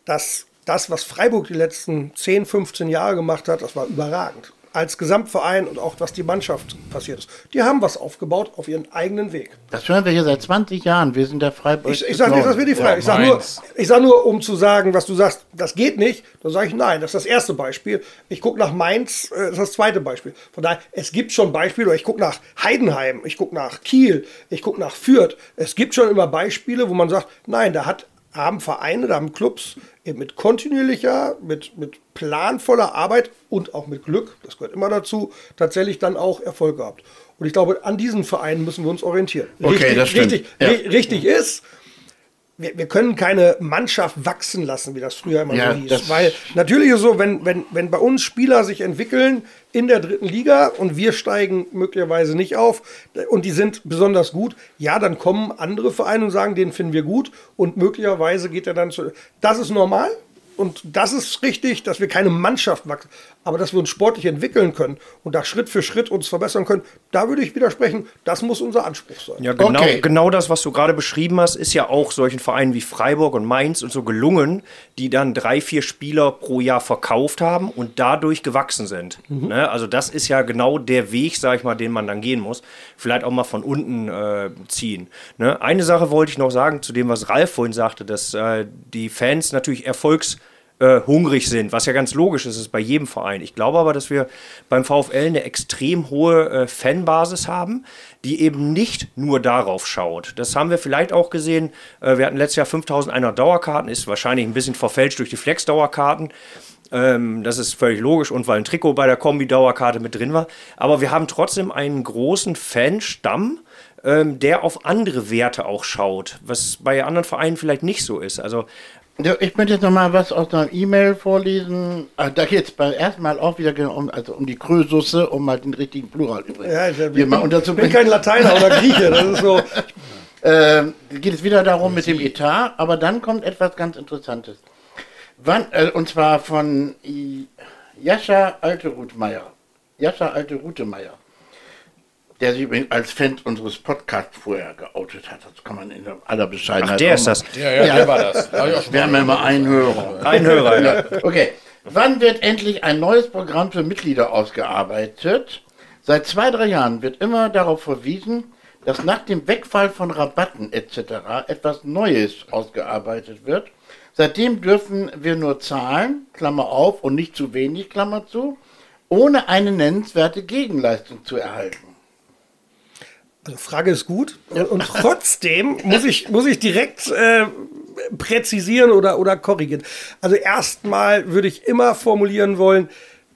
Speaker 3: dass das, was Freiburg die letzten 10, 15 Jahre gemacht hat, das war überragend als Gesamtverein und auch was die Mannschaft passiert ist. Die haben was aufgebaut auf ihren eigenen Weg.
Speaker 1: Das hören wir hier seit 20 Jahren. Wir sind der Freiburg.
Speaker 3: Ich, ich sage nicht, dass wir die Freiburg. Ich sage nur, sag nur, um zu sagen, was du sagst, das geht nicht. Dann sage ich nein. Das ist das erste Beispiel. Ich gucke nach Mainz, äh, das ist das zweite Beispiel. Von daher, es gibt schon Beispiele. Ich gucke nach Heidenheim, ich gucke nach Kiel, ich gucke nach Fürth. Es gibt schon immer Beispiele, wo man sagt, nein, da hat haben Vereine, da haben Clubs mit kontinuierlicher, mit, mit planvoller Arbeit und auch mit Glück, das gehört immer dazu, tatsächlich dann auch Erfolg gehabt. Und ich glaube, an diesen Vereinen müssen wir uns orientieren.
Speaker 1: Okay,
Speaker 3: richtig,
Speaker 1: das stimmt.
Speaker 3: Richtig, ja. richtig ist, wir, wir, können keine Mannschaft wachsen lassen, wie das früher immer ja, so hieß. Weil natürlich ist so, wenn, wenn, wenn bei uns Spieler sich entwickeln in der dritten Liga und wir steigen möglicherweise nicht auf und die sind besonders gut, ja, dann kommen andere Vereine und sagen, den finden wir gut und möglicherweise geht er dann zu. Das ist normal, und das ist richtig, dass wir keine Mannschaft wachsen, aber dass wir uns sportlich entwickeln können und da Schritt für Schritt uns verbessern können, da würde ich widersprechen, das muss unser Anspruch sein.
Speaker 2: Ja, genau, okay. genau das, was du gerade beschrieben hast, ist ja auch solchen Vereinen wie Freiburg und Mainz und so gelungen, die dann drei, vier Spieler pro Jahr verkauft haben und dadurch gewachsen sind. Mhm. Ne? Also das ist ja genau der Weg, sag ich mal, den man dann gehen muss. Vielleicht auch mal von unten äh, ziehen. Ne? Eine Sache wollte ich noch sagen zu dem, was Ralf vorhin sagte, dass äh, die Fans natürlich Erfolgs äh, hungrig sind, was ja ganz logisch ist, ist bei jedem Verein. Ich glaube aber, dass wir beim VfL eine extrem hohe äh, Fanbasis haben, die eben nicht nur darauf schaut. Das haben wir vielleicht auch gesehen. Äh, wir hatten letztes Jahr 5100 Dauerkarten, ist wahrscheinlich ein bisschen verfälscht durch die Flex-Dauerkarten. Ähm, das ist völlig logisch und weil ein Trikot bei der Kombi-Dauerkarte mit drin war. Aber wir haben trotzdem einen großen Fanstamm, ähm, der auf andere Werte auch schaut, was bei anderen Vereinen vielleicht nicht so ist. Also
Speaker 1: ich möchte jetzt noch mal was aus einer E-Mail vorlesen. Ah, da geht es beim ersten Mal auch wieder genau um, also um die Krösusse, um mal den richtigen Plural übrigens. Ja,
Speaker 3: ich, hier mal ich bin kein Lateiner oder Grieche. Das ist so.
Speaker 1: äh, geht es wieder darum mit dem Etat, aber dann kommt etwas ganz Interessantes. Wann, äh, und zwar von Jascha Alte Rutmeier. Jascha Alte Rutemeier. Der sich übrigens als Fan unseres Podcasts vorher geoutet hat. Das kann man in aller Bescheidenheit
Speaker 2: Ach, der ist das.
Speaker 4: Ja, ja, der war das.
Speaker 1: Wir haben ja immer einen Hörer.
Speaker 2: Ein Hörer, ja.
Speaker 1: Okay. Wann wird endlich ein neues Programm für Mitglieder ausgearbeitet? Seit zwei, drei Jahren wird immer darauf verwiesen, dass nach dem Wegfall von Rabatten etc. etwas Neues ausgearbeitet wird. Seitdem dürfen wir nur zahlen, Klammer auf, und nicht zu wenig, Klammer zu, ohne eine nennenswerte Gegenleistung zu erhalten.
Speaker 3: Frage ist gut. Und trotzdem muss ich, muss ich direkt äh, präzisieren oder, oder korrigieren. Also erstmal würde ich immer formulieren wollen,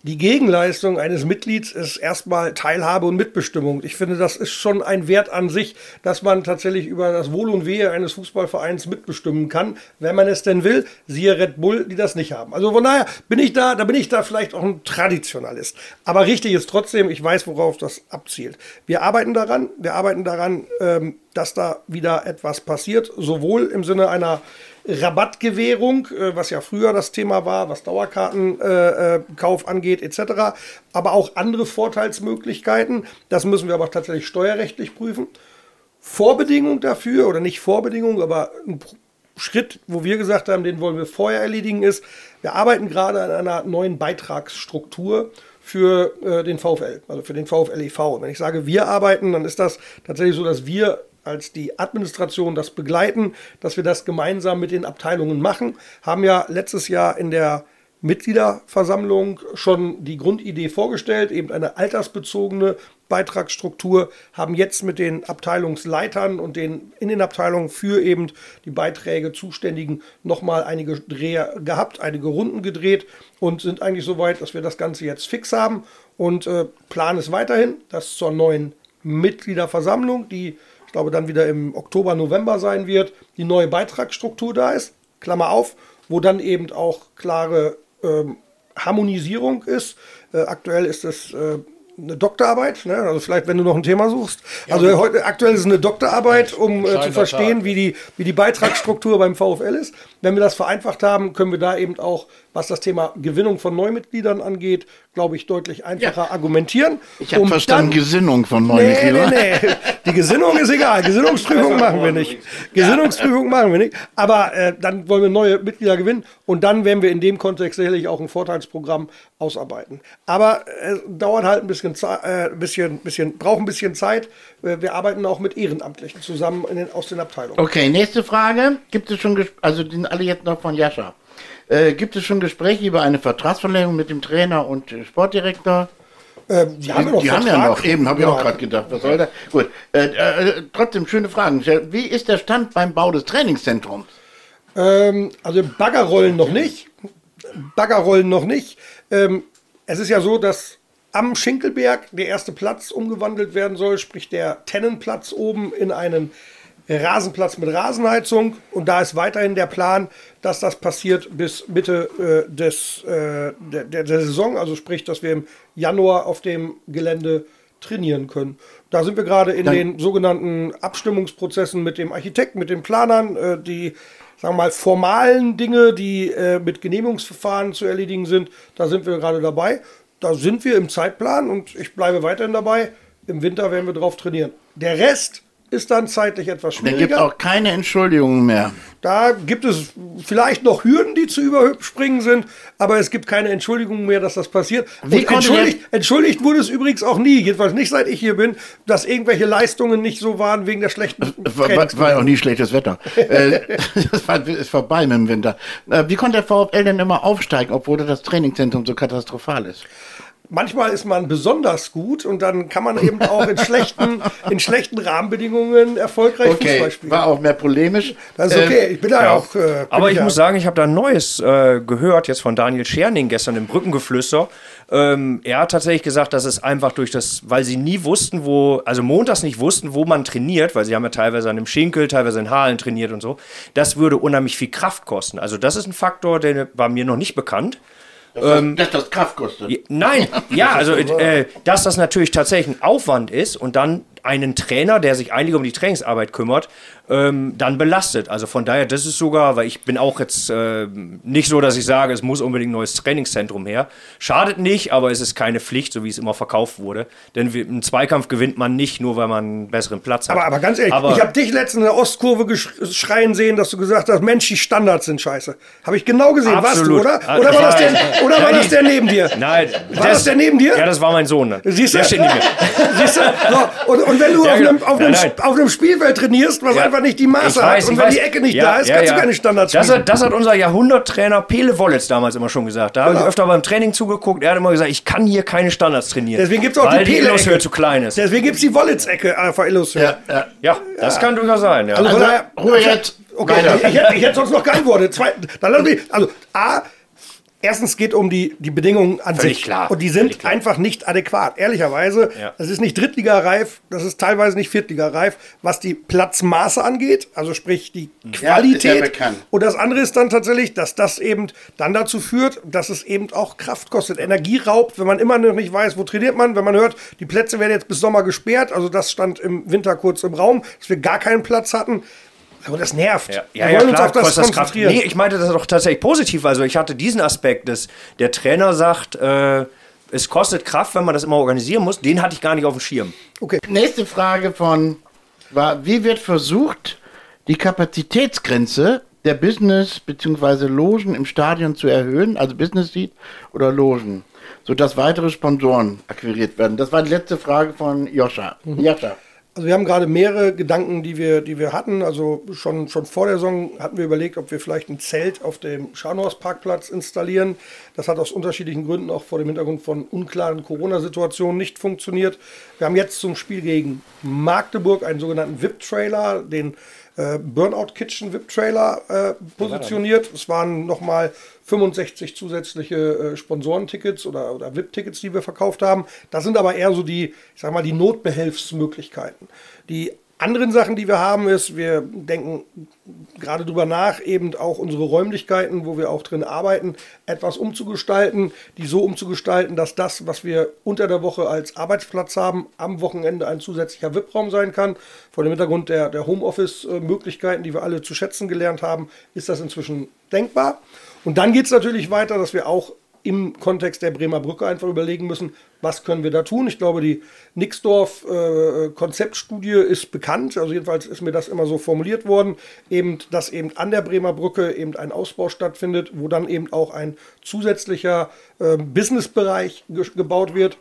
Speaker 3: die Gegenleistung eines Mitglieds ist erstmal Teilhabe und Mitbestimmung. Ich finde, das ist schon ein Wert an sich, dass man tatsächlich über das Wohl und Wehe eines Fußballvereins mitbestimmen kann, wenn man es denn will. Siehe Red Bull, die das nicht haben. Also von daher bin ich da, da bin ich da vielleicht auch ein Traditionalist. Aber richtig ist trotzdem, ich weiß, worauf das abzielt. Wir arbeiten daran, wir arbeiten daran, ähm, dass da wieder etwas passiert, sowohl im Sinne einer Rabattgewährung, äh, was ja früher das Thema war, was Dauerkartenkauf äh, angeht, etc. Aber auch andere Vorteilsmöglichkeiten. Das müssen wir aber tatsächlich steuerrechtlich prüfen. Vorbedingung dafür, oder nicht Vorbedingung, aber ein Schritt, wo wir gesagt haben, den wollen wir vorher erledigen, ist, wir arbeiten gerade an einer neuen Beitragsstruktur für äh, den VfL, also für den VfL e.V. Wenn ich sage, wir arbeiten, dann ist das tatsächlich so, dass wir als die Administration das begleiten, dass wir das gemeinsam mit den Abteilungen machen. Haben ja letztes Jahr in der Mitgliederversammlung schon die Grundidee vorgestellt, eben eine altersbezogene Beitragsstruktur, haben jetzt mit den Abteilungsleitern und den in den Abteilungen für eben die Beiträge zuständigen nochmal einige Dreher gehabt, einige Runden gedreht und sind eigentlich so weit, dass wir das Ganze jetzt fix haben und äh, Plan ist weiterhin, dass zur neuen Mitgliederversammlung, die glaube dann wieder im Oktober, November sein wird, die neue Beitragsstruktur da ist, Klammer auf, wo dann eben auch klare ähm, Harmonisierung ist. Äh, aktuell ist es äh, eine Doktorarbeit, ne? also vielleicht, wenn du noch ein Thema suchst. also heute aktuell ist es eine Doktorarbeit, um äh, zu verstehen,
Speaker 4: Tag.
Speaker 3: wie die, wie die Beitragsstruktur beim VfL ist. Wenn wir das vereinfacht haben, können wir da eben auch, was das Thema Gewinnung von Neumitgliedern angeht, glaube ich, deutlich einfacher argumentieren.
Speaker 1: Ich habe
Speaker 3: um
Speaker 1: verstanden,
Speaker 3: dann-
Speaker 1: Gesinnung von neuen
Speaker 3: Nee, nee,
Speaker 1: Mitgliedern.
Speaker 3: nee. Die Gesinnung ist egal. Gesinnungsprüfung machen wir nicht. Gesinnungsprüfung machen wir nicht. Aber äh, dann wollen wir neue Mitglieder gewinnen und dann werden wir in dem Kontext sicherlich auch ein Vorteilsprogramm ausarbeiten. Aber es dauert halt ein bisschen, äh, ein bisschen, bisschen, braucht ein bisschen Zeit. Äh, Wir arbeiten auch mit Ehrenamtlichen zusammen in den, aus den Abteilungen.
Speaker 1: Okay, nächste Frage. Gibt es schon, ges- also die sind alle jetzt noch von Jascha. Äh, gibt es schon Gespräche über eine Vertragsverlängerung mit dem Trainer und äh, Sportdirektor?
Speaker 3: Äh, die haben, wir noch
Speaker 1: die haben ja noch, eben, habe ich
Speaker 3: Ja.
Speaker 1: auch gerade gedacht, was soll da? Gut, äh, äh, trotzdem schöne Fragen. Wie ist der Stand beim Bau des Trainingszentrums?
Speaker 3: Ähm, also Baggerrollen noch nicht. Baggerrollen noch nicht. Ähm, es ist ja so, dass am Schinkelberg der erste Platz umgewandelt werden soll, sprich der Tennenplatz oben in einen Rasenplatz mit Rasenheizung. Und da ist weiterhin der Plan, dass das passiert bis Mitte äh, des, äh, der, der, Saison. Also sprich, dass wir im Januar auf dem Gelände trainieren können. Da sind wir gerade in
Speaker 1: Dann-
Speaker 3: den sogenannten Abstimmungsprozessen mit dem Architekten, mit den Planern, äh, die sagen wir mal formalen Dinge, die äh, mit Genehmigungsverfahren zu erledigen sind. Da sind wir gerade dabei. Da sind wir im Zeitplan und ich bleibe weiterhin dabei. Im Winter werden wir drauf trainieren. Der Rest ist dann zeitlich etwas
Speaker 1: Da gibt
Speaker 3: schwieriger.
Speaker 1: auch keine Entschuldigungen mehr.
Speaker 3: Da gibt es vielleicht noch Hürden, die zu überspringen sind, aber es gibt keine Entschuldigung mehr, dass das passiert. Entschuldigt, entschuldigt wurde es übrigens auch nie, jedenfalls nicht seit ich hier bin, dass irgendwelche Leistungen nicht so waren wegen der schlechten
Speaker 1: Es war, war, war ja auch nie schlechtes Wetter. äh, das war, ist vorbei mit dem Winter. Äh, wie konnte der VfL denn immer aufsteigen, obwohl das Trainingszentrum so katastrophal ist?
Speaker 3: Manchmal ist man besonders gut und dann kann man eben auch in schlechten, in schlechten Rahmenbedingungen erfolgreich Fußball
Speaker 1: Okay,
Speaker 3: spielen.
Speaker 1: war auch mehr polemisch.
Speaker 3: Das ist okay. Ich bin da auch. Äh, bin
Speaker 2: Aber ich
Speaker 3: ja-
Speaker 2: muss sagen, ich habe da ein Neues äh, gehört, jetzt von Daniel Scherning gestern im Brückengeflüster. Ähm, er hat tatsächlich gesagt, dass es einfach durch das, weil sie nie wussten, wo, also montags nicht wussten, wo man trainiert, weil sie haben ja teilweise an dem Schinkel, teilweise in Halen trainiert und so. Das würde unheimlich viel Kraft kosten. Also das ist ein Faktor, der war mir noch nicht bekannt.
Speaker 1: Dass, dass das Kraft kostet.
Speaker 2: Ja, Nein, ja, also äh, dass das natürlich tatsächlich ein Aufwand ist und dann einen Trainer, der sich eigentlich um die Trainingsarbeit kümmert, ähm, dann belastet. Also von daher, das ist sogar, weil ich bin auch jetzt äh, nicht so, dass ich sage, es muss unbedingt ein neues Trainingszentrum her. Schadet nicht, aber es ist keine Pflicht, so wie es immer verkauft wurde. Denn einen Zweikampf gewinnt man nicht, nur weil man einen besseren Platz hat.
Speaker 3: Aber, aber ganz ehrlich,
Speaker 2: Aber-
Speaker 3: ich habe dich letztens in der Ostkurve schreien sehen, dass du gesagt hast, Mensch, die Standards sind scheiße. Habe ich genau gesehen,
Speaker 2: Absolut.
Speaker 3: warst du, oder?
Speaker 2: Ah,
Speaker 3: Oder war das der, oder war das der neben dir?
Speaker 2: Nein.
Speaker 3: War das der neben dir?
Speaker 2: Ja, das war mein Sohn. Dann.
Speaker 3: Siehst du?
Speaker 2: Der steht nicht mehr.
Speaker 3: Siehst du? So, und, und wenn du
Speaker 2: Ja,
Speaker 3: auf, einem, auf,
Speaker 2: Nein,
Speaker 3: einem,
Speaker 2: nein.
Speaker 3: auf einem Spielfeld trainierst, was
Speaker 2: Ja.
Speaker 3: einfach nicht die Maße
Speaker 2: Ich
Speaker 3: hat,
Speaker 2: weiß,
Speaker 3: und wenn
Speaker 2: weiß.
Speaker 3: die Ecke nicht
Speaker 2: Ja,
Speaker 3: da ist,
Speaker 2: ja,
Speaker 3: kannst
Speaker 2: ja.
Speaker 3: du keine Standards
Speaker 2: das
Speaker 3: spielen.
Speaker 2: hat, das hat unser Jahrhunderttrainer Pele Wollitz damals immer schon gesagt. Da habe ich
Speaker 3: Genau.
Speaker 2: öfter beim Training zugeguckt. Er hat immer gesagt, ich kann hier keine Standards trainieren.
Speaker 3: Deswegen gibt's auch
Speaker 2: weil
Speaker 3: die Pele-Ecke.
Speaker 2: Illushöhe zu klein ist.
Speaker 3: Deswegen gibt es die Wollitz-Ecke, Alpha Illus.
Speaker 1: Ja, ja.
Speaker 2: Ja, das kann durchaus sein. Ja.
Speaker 3: Also,
Speaker 1: Also, Ruhe jetzt.
Speaker 3: Okay, ich, ich, hätte, ich hätte sonst noch geantwortet. Zweitens, dann lass mich, also A, erstens geht um die, die Bedingungen an
Speaker 2: Völlig
Speaker 3: sich.
Speaker 2: klar,
Speaker 3: Und die sind einfach nicht adäquat. Ehrlicherweise,
Speaker 2: Ja.
Speaker 3: das ist nicht Drittliga-reif, das ist teilweise nicht Viertliga-reif, was die Platzmaße angeht, also sprich die
Speaker 1: Ja, ja
Speaker 3: Qualität.
Speaker 1: bekannt.
Speaker 3: Und das andere ist dann tatsächlich, dass das eben dann dazu führt, dass es eben auch Kraft kostet, Energie raubt, wenn man immer noch nicht weiß, wo trainiert man, wenn man hört, die Plätze werden jetzt bis Sommer gesperrt, also das stand im Winter kurz im Raum, dass wir gar keinen Platz hatten. Aber das nervt.
Speaker 2: Ja,
Speaker 3: Wir
Speaker 2: ja, ja
Speaker 3: wollen uns
Speaker 2: klar,
Speaker 3: das
Speaker 2: kostet das Kraft.
Speaker 3: konzentrieren.
Speaker 2: Nee, ich meinte das doch tatsächlich positiv. Also ich hatte diesen Aspekt, dass der Trainer sagt, äh, es kostet Kraft, wenn man das immer organisieren muss. Den hatte ich gar nicht auf dem Schirm.
Speaker 3: Okay.
Speaker 1: Nächste Frage von war, wie wird versucht, die Kapazitätsgrenze der Business- bzw. Logen im Stadion zu erhöhen, also Business Seat oder Logen, sodass weitere Sponsoren akquiriert werden? Das war die letzte Frage von Joscha. Joscha.
Speaker 3: Also wir haben gerade mehrere Gedanken, die wir, die wir hatten. Also schon, schon vor der Saison hatten wir überlegt, ob wir vielleicht ein Zelt auf dem Scharnhorst-Parkplatz installieren. Das hat aus unterschiedlichen Gründen auch vor dem Hintergrund von unklaren Corona-Situationen nicht funktioniert. Wir haben jetzt zum Spiel gegen Magdeburg einen sogenannten VIP-Trailer, den äh, Burnout Kitchen VIP-Trailer äh, positioniert. Es waren nochmal 65 zusätzliche äh, Sponsorentickets oder, oder VIP-Tickets, die wir verkauft haben. Das sind aber eher so die, ich sag mal, die Notbehelfsmöglichkeiten. Die anderen Sachen, die wir haben, ist, wir denken gerade drüber nach, eben auch unsere Räumlichkeiten, wo wir auch drin arbeiten, etwas umzugestalten, die so umzugestalten, dass das, was wir unter der Woche als Arbeitsplatz haben, am Wochenende ein zusätzlicher VIP-Raum sein kann. Vor dem Hintergrund der, der Homeoffice-Möglichkeiten, die wir alle zu schätzen gelernt haben, ist das inzwischen denkbar. Und dann geht es natürlich weiter, dass wir auch im Kontext der Bremer Brücke einfach überlegen müssen, was können wir da tun. Ich glaube, die Nixdorf-Konzeptstudie ist bekannt, also jedenfalls ist mir das immer so formuliert worden, eben, dass eben an der Bremer Brücke eben ein Ausbau stattfindet, wo dann eben auch ein zusätzlicher äh, Businessbereich ge gebaut wird.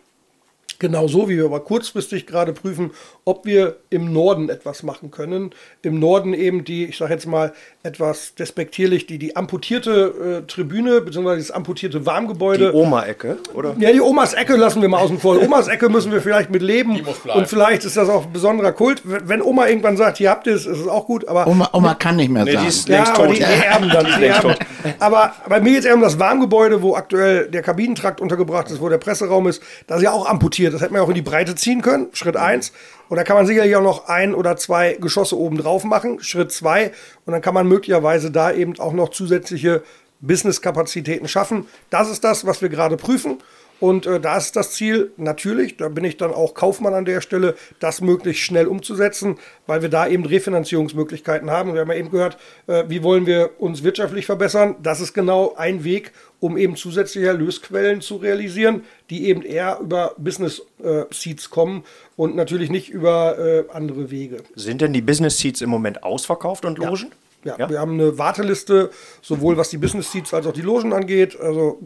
Speaker 3: Genauso wie wir aber kurzfristig gerade prüfen, ob wir im Norden etwas machen können. Im Norden eben die, ich sage jetzt mal etwas despektierlich, die, die amputierte äh, Tribüne, beziehungsweise das amputierte Warmgebäude.
Speaker 2: Die Oma-Ecke, oder?
Speaker 3: Ja, die Omas Ecke lassen wir mal außen vor. Omas Ecke müssen wir vielleicht mit leben. Und vielleicht ist das auch ein besonderer Kult. Wenn Oma irgendwann sagt, hier habt ihr es, ist es auch gut. Aber
Speaker 1: Oma, Oma kann nicht mehr
Speaker 2: Nee, die
Speaker 1: sagen.
Speaker 2: ist
Speaker 3: ja,
Speaker 2: tot.
Speaker 3: die, die erben dann. Die
Speaker 2: längst
Speaker 3: erben. Aber bei mir geht es eher um das Warmgebäude, wo aktuell der Kabinentrakt untergebracht ist, wo der Presseraum ist. Das ist ja auch amputiert. Das hätte man auch in die Breite ziehen können. Schritt eins. Und da kann man sicherlich auch noch ein oder zwei Geschosse oben drauf machen. Schritt zwei. Und dann kann man möglicherweise da eben auch noch zusätzliche Business-Kapazitäten schaffen. Das ist das, was wir gerade prüfen. Und äh, da ist das Ziel natürlich, da bin ich dann auch Kaufmann an der Stelle, das möglichst schnell umzusetzen, weil wir da eben Refinanzierungsmöglichkeiten haben. Wir haben ja eben gehört, äh, wie wollen wir uns wirtschaftlich verbessern. Das ist genau ein Weg, um eben zusätzliche Erlösquellen zu realisieren, die eben eher über Business äh, Seats kommen und natürlich nicht über äh, andere Wege.
Speaker 2: Sind denn die Business Seats im Moment ausverkauft und Logen?
Speaker 3: Ja,
Speaker 2: Ja?
Speaker 3: wir haben eine Warteliste, sowohl was die Business Seats als auch die Logen angeht. Also,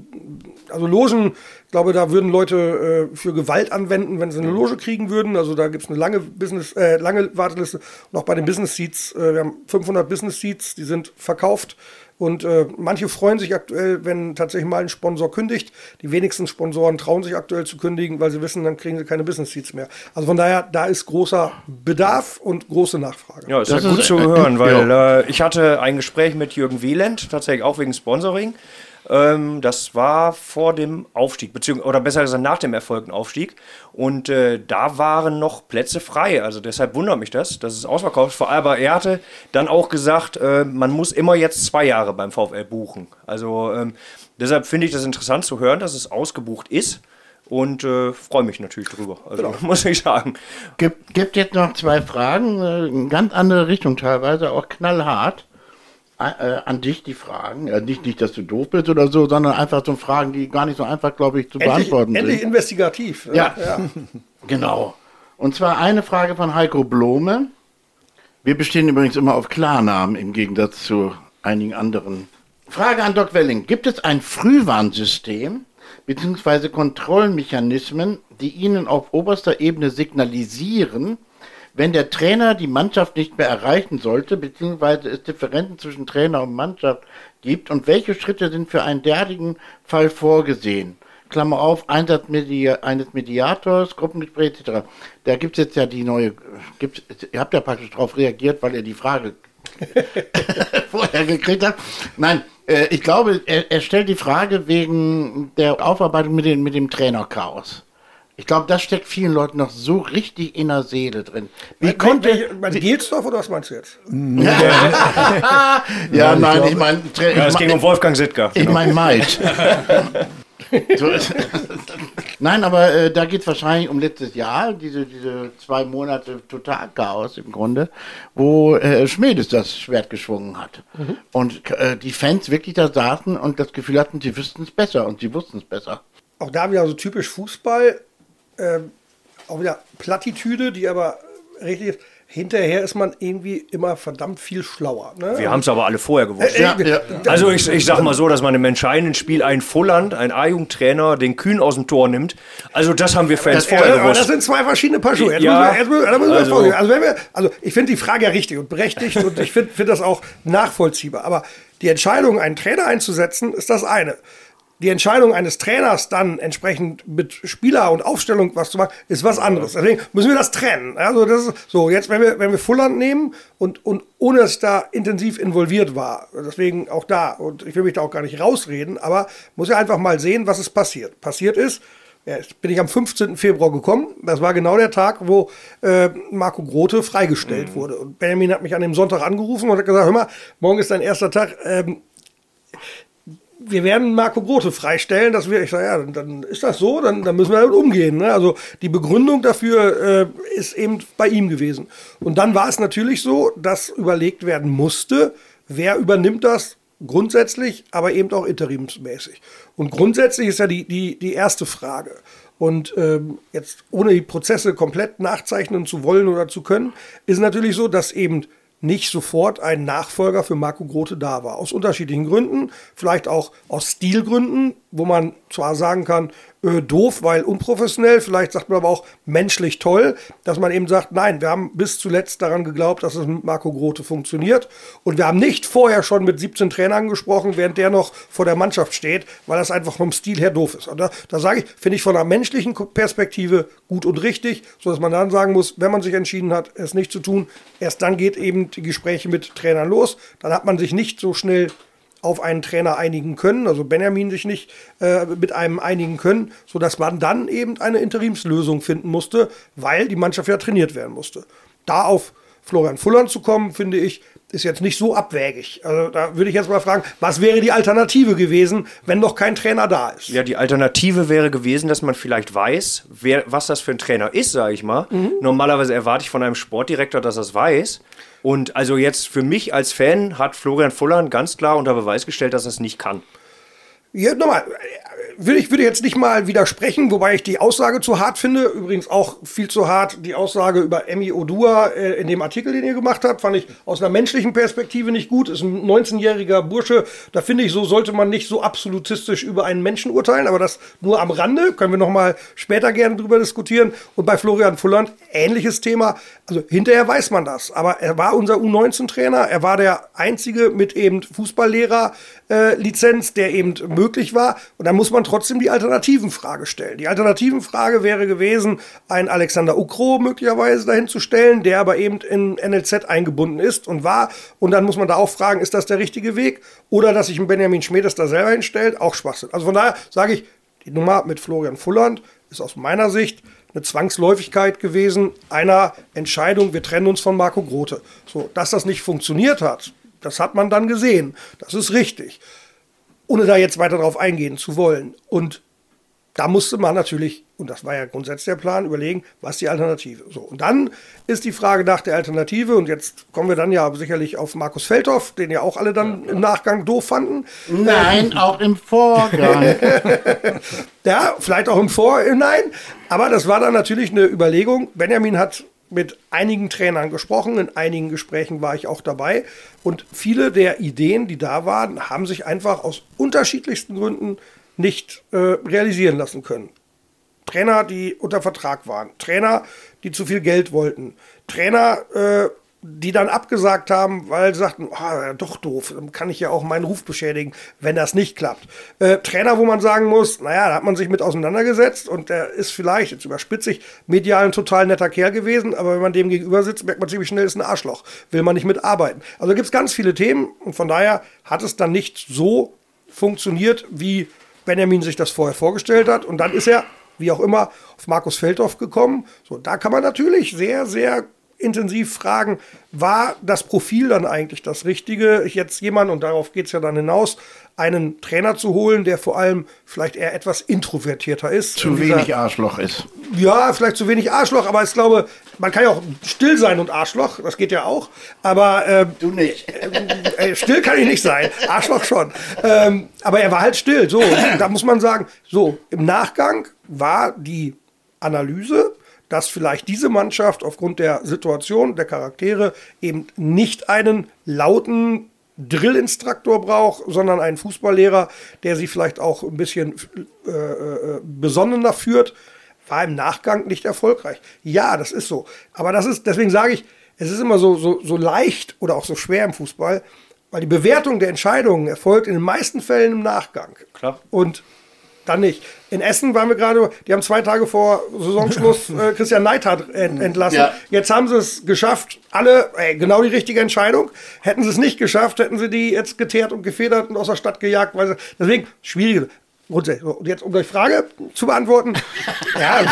Speaker 3: also Logen, ich glaube, da würden Leute äh, für Gewalt anwenden, wenn sie eine Loge kriegen würden. Also da gibt es eine lange Business, äh, lange Warteliste. Und auch bei den Business Seats, äh, wir haben 500 Business Seats, die sind verkauft. Und äh, manche freuen sich aktuell, wenn tatsächlich mal ein Sponsor kündigt. Die wenigsten Sponsoren trauen sich aktuell zu kündigen, weil sie wissen, dann kriegen sie keine Business Seats mehr. Also von daher, da ist großer Bedarf und große Nachfrage.
Speaker 2: Ja, ist
Speaker 1: Das
Speaker 2: ja gut
Speaker 1: ist-
Speaker 2: zu hören,
Speaker 1: äh,
Speaker 2: weil äh, ich hatte ein Gespräch mit Jürgen Wieland, tatsächlich auch wegen Sponsoring. Ähm, das war vor dem Aufstieg, beziehungsweise, oder besser gesagt nach dem erfolgten Aufstieg. Und äh, da waren noch Plätze frei. Also deshalb wundert mich das, dass es ausverkauft ist. Vor allem, er hatte dann auch gesagt, äh, man muss immer jetzt zwei Jahre beim VfL buchen. Also ähm, deshalb finde ich das interessant zu hören, dass es ausgebucht ist. und äh, freue mich natürlich drüber. Also genau. muss ich sagen.
Speaker 1: Gibt, gibt jetzt noch zwei Fragen, äh, in ganz andere Richtung teilweise, auch knallhart. Äh, an dich die Fragen. Äh, nicht, nicht, dass du doof bist oder so, sondern einfach so Fragen, die gar nicht so einfach, glaube ich, zu endlich, beantworten
Speaker 3: endlich sind. Endlich investigativ.
Speaker 1: Ja, ja. genau. Und zwar eine Frage von Heiko Blome. Wir bestehen übrigens immer auf Klarnamen im Gegensatz zu einigen anderen. Frage an Doc Welling. Gibt es ein Frühwarnsystem bzw. Kontrollmechanismen, die Ihnen auf oberster Ebene signalisieren, wenn der Trainer die Mannschaft nicht mehr erreichen sollte, beziehungsweise es Differenzen zwischen Trainer und Mannschaft gibt und welche Schritte sind für einen derartigen Fall vorgesehen? Klammer auf, Einsatz Medi eines Mediators, Gruppengespräch etc. Da gibt es jetzt ja die neue, gibt's, ihr habt ja praktisch darauf reagiert, weil ihr die Frage vorher gekriegt habt. Nein, äh, ich glaube, er, er, stellt die Frage wegen der Aufarbeitung mit, den, mit dem Trainerchaos. Ich glaube, das steckt vielen Leuten noch so richtig in der Seele drin.
Speaker 3: Wie mein, konnte. Meinst Gelsdorf oder was meinst du jetzt?
Speaker 1: ja, ja, nein, ich meine.
Speaker 2: Ja, es ging um Wolfgang Sittger.
Speaker 1: Ich meine Maid. so, nein, aber äh, da geht es wahrscheinlich um letztes Jahr, diese, diese zwei Monate Totalchaos im Grunde, wo äh, Schmedes das Schwert geschwungen hat. Mhm. Und äh, die Fans wirklich da saßen und das Gefühl hatten, sie wüssten es besser und sie wussten es besser.
Speaker 3: Auch da wieder so typisch Fußball äh, auch wieder Plattitüde, die aber richtig ist. Hinterher ist man irgendwie immer verdammt viel schlauer. Ne?
Speaker 2: Wir haben es aber alle vorher gewusst. Äh, ja, ja. Also ich, ich sag mal so, dass man im entscheidenden Spiel ein Volland, ein A-Jugendtrainer, den Kühn aus dem Tor nimmt. Also das haben wir Fans das, vorher
Speaker 3: ja, gewusst. Das sind zwei verschiedene Paar Schuhe. Ja, also, also, also ich finde die Frage ja richtig und berechtigt und ich finde find das auch nachvollziehbar. Aber die Entscheidung, einen Trainer einzusetzen, ist das eine die Entscheidung eines Trainers dann entsprechend mit Spieler und Aufstellung was zu machen, ist was anderes. Deswegen müssen wir das trennen. Also das ist so, jetzt, wenn wir, wenn wir Fulland nehmen und, und ohne dass ich da intensiv involviert war, deswegen auch da, und ich will mich da auch gar nicht rausreden, aber muss ja einfach mal sehen, was ist passiert. Passiert ist, ja, bin ich am 15. Februar gekommen. Das war genau der Tag, wo äh, Marco Grote freigestellt mhm. wurde. Und Benjamin hat mich an dem Sonntag angerufen und hat gesagt: Hör mal, morgen ist dein erster Tag. Ähm, wir werden Marco Grote freistellen, dass wir, ich sage, ja, dann, ist das so, dann, dann müssen wir damit umgehen. Ne? Also die Begründung dafür äh, ist eben bei ihm gewesen. Und dann war es natürlich so, dass überlegt werden musste, wer übernimmt das grundsätzlich, aber eben auch interimsmäßig. Und grundsätzlich ist ja die, die, die erste Frage. Und ähm, jetzt ohne die Prozesse komplett nachzeichnen zu wollen oder zu können, ist natürlich so, dass eben nicht sofort ein Nachfolger für Marco Grote da war. Aus unterschiedlichen Gründen, vielleicht auch aus Stilgründen, wo man zwar sagen kann, äh, doof, weil unprofessionell, vielleicht sagt man aber auch menschlich toll, dass man eben sagt, nein, wir haben bis zuletzt daran geglaubt, dass es mit Marco Grote funktioniert und wir haben nicht vorher schon mit 17 Trainern gesprochen, während der noch vor der Mannschaft steht, weil das einfach vom Stil her doof ist. Und da, da sage ich, finde ich von einer menschlichen Perspektive gut und richtig, sodass man dann sagen muss, wenn man sich entschieden hat, es nicht zu tun, erst dann geht eben die Gespräche mit Trainern los, dann hat man sich nicht so schnell auf einen Trainer einigen können, also Benjamin sich nicht äh, mit einem einigen können, sodass man dann eben eine Interimslösung finden musste, weil die Mannschaft ja trainiert werden musste. Da auf Florian Fullern zu kommen, finde ich, ist jetzt nicht so abwägig. Also da würde ich jetzt mal fragen, was wäre die Alternative gewesen, wenn noch kein Trainer da ist?
Speaker 2: Ja, die Alternative wäre gewesen, dass man vielleicht weiß, wer, was das für ein Trainer ist, sage ich mal. Mhm. Normalerweise erwarte ich von einem Sportdirektor, dass er es weiß. Und also jetzt für mich als Fan hat Florian Fullern ganz klar unter Beweis gestellt, dass er es nicht kann.
Speaker 3: Ja, nochmal, will ich würde jetzt nicht mal widersprechen, wobei ich die Aussage zu hart finde. Übrigens auch viel zu hart die Aussage über Emmy Odua äh, in dem Artikel, den ihr gemacht habt, fand ich aus einer menschlichen Perspektive nicht gut. Ist ein 19-jähriger Bursche. Da finde ich, so sollte man nicht so absolutistisch über einen Menschen urteilen, aber das nur am Rande. Können wir noch mal später gerne drüber diskutieren. Und bei Florian Fulland ähnliches Thema. Also hinterher weiß man das. Aber er war unser U19-Trainer. Er war der einzige mit eben Fußballlehrer äh, der eben möglich war. Und da muss man trotzdem die Alternativenfrage stellen. Die Alternativenfrage wäre gewesen, einen Alexander Ukro möglicherweise dahin zu stellen, der aber eben in NLZ eingebunden ist und war. Und dann muss man da auch fragen, ist das der richtige Weg? Oder dass sich ein Benjamin Schmedes da selber hinstellt, auch Schwachsinn. Also von daher sage ich, die Nummer mit Florian Fulland ist aus meiner Sicht eine Zwangsläufigkeit gewesen, einer Entscheidung, wir trennen uns von Marco Grote. So, dass das nicht funktioniert hat, das hat man dann gesehen. Das ist richtig. Ohne da jetzt weiter darauf eingehen zu wollen. Und da musste man natürlich, und das war ja grundsätzlich der Plan, überlegen, was ist die Alternative. So, und dann ist die Frage nach der Alternative, und jetzt kommen wir dann ja sicherlich auf Markus Feldhoff, den ja auch alle dann im Nachgang doof fanden.
Speaker 1: Nein, auch im Vorgang.
Speaker 3: Ja, vielleicht auch im Vorhinein. Aber das war dann natürlich eine Überlegung. Benjamin hat mit einigen Trainern gesprochen, in einigen Gesprächen war ich auch dabei. Und viele der Ideen, die da waren, haben sich einfach aus unterschiedlichsten Gründen nicht äh, realisieren lassen können. Trainer, die unter Vertrag waren, Trainer, die zu viel Geld wollten, Trainer, äh, die dann abgesagt haben, weil sie sagten, ja, doch doof, dann kann ich ja auch meinen Ruf beschädigen, wenn das nicht klappt. Äh, Trainer, wo man sagen muss, naja, da hat man sich mit auseinandergesetzt und der ist vielleicht, jetzt überspitze ich, medial ein total netter Kerl gewesen, aber wenn man dem gegenüber sitzt, merkt man ziemlich schnell, ist ein Arschloch, will man nicht mitarbeiten. Also gibt es ganz viele Themen und von daher hat es dann nicht so funktioniert, wie Benjamin sich das vorher vorgestellt hat und dann ist er, wie auch immer, auf Markus Feldhoff gekommen. So, da kann man natürlich sehr, sehr intensiv fragen, war das Profil dann eigentlich das Richtige? Ich jetzt jemand, und darauf geht es ja dann hinaus, einen Trainer zu holen, der vor allem vielleicht eher etwas introvertierter ist.
Speaker 1: Zu
Speaker 3: dieser-
Speaker 1: wenig Arschloch ist.
Speaker 3: ja, vielleicht zu wenig Arschloch, aber ich glaube, man kann ja auch still sein und Arschloch, das geht ja auch. Aber ähm,
Speaker 1: Du nicht.
Speaker 3: äh, still kann ich nicht sein, Arschloch schon. Ähm, aber er war halt still. So, da muss man sagen, so im Nachgang war die Analyse, dass vielleicht diese Mannschaft aufgrund der Situation, der Charaktere eben nicht einen lauten Drillinstruktor braucht, sondern einen Fußballlehrer, der sie vielleicht auch ein bisschen äh, äh, besonnener führt, war im Nachgang nicht erfolgreich. Ja, das ist so. Aber das ist, deswegen sage ich, es ist immer so, so, so leicht oder auch so schwer im Fußball, weil die Bewertung der Entscheidungen erfolgt in den meisten Fällen im Nachgang.
Speaker 2: Klar.
Speaker 3: Und dann nicht. In Essen waren wir gerade, die haben zwei Tage vor Saisonschluss äh, Christian Neidhardt ent entlassen.
Speaker 1: Ja.
Speaker 3: Jetzt haben sie es geschafft, alle, ey, genau die richtige Entscheidung. Hätten sie es nicht geschafft, hätten sie die jetzt geteert und gefedert und aus der Stadt gejagt. Weil sie, deswegen, schwierige. Grundsätzlich. Und jetzt, um die Frage zu beantworten, ja,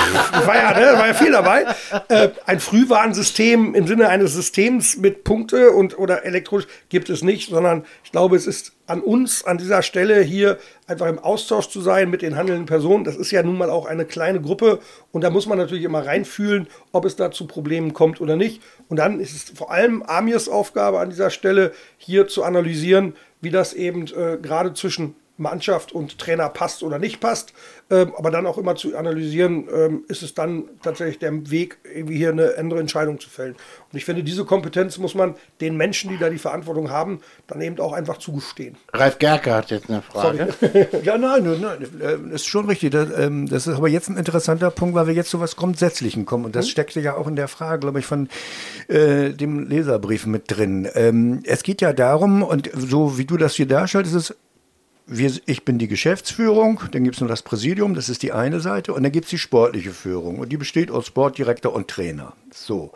Speaker 3: war ja, ne, war ja viel dabei. Äh, ein Frühwarnsystem im Sinne eines Systems mit Punkte und oder elektronisch gibt es nicht, sondern ich glaube, es ist an uns an dieser Stelle hier einfach im Austausch zu sein mit den handelnden Personen. Das ist ja nun mal auch eine kleine Gruppe und da muss man natürlich immer reinfühlen, ob es da zu Problemen kommt oder nicht. Und dann ist es vor allem Amirs Aufgabe an dieser Stelle, hier zu analysieren, wie das eben äh, gerade zwischen Mannschaft und Trainer passt oder nicht passt, ähm, aber dann auch immer zu analysieren, ähm, ist es dann tatsächlich der Weg, irgendwie hier eine andere Entscheidung zu fällen. Und ich finde, diese Kompetenz muss man den Menschen, die da die Verantwortung haben, dann eben auch einfach zugestehen.
Speaker 1: Ralf Gerke hat jetzt eine Frage.
Speaker 5: Ja, nein, nein, nein, äh, das ist schon richtig. Das, ähm, das ist aber jetzt ein interessanter Punkt, weil wir jetzt zu was Grundsätzlichen kommen. Und das steckte ja auch in der Frage, glaube ich, von äh, dem Leserbrief mit drin. Ähm, es geht ja darum, und so wie du das hier darstellst, ist es wir, ich bin die Geschäftsführung, dann gibt es noch das Präsidium, das ist die eine Seite, und dann gibt es die sportliche Führung. Und die besteht aus Sportdirektor und Trainer. So.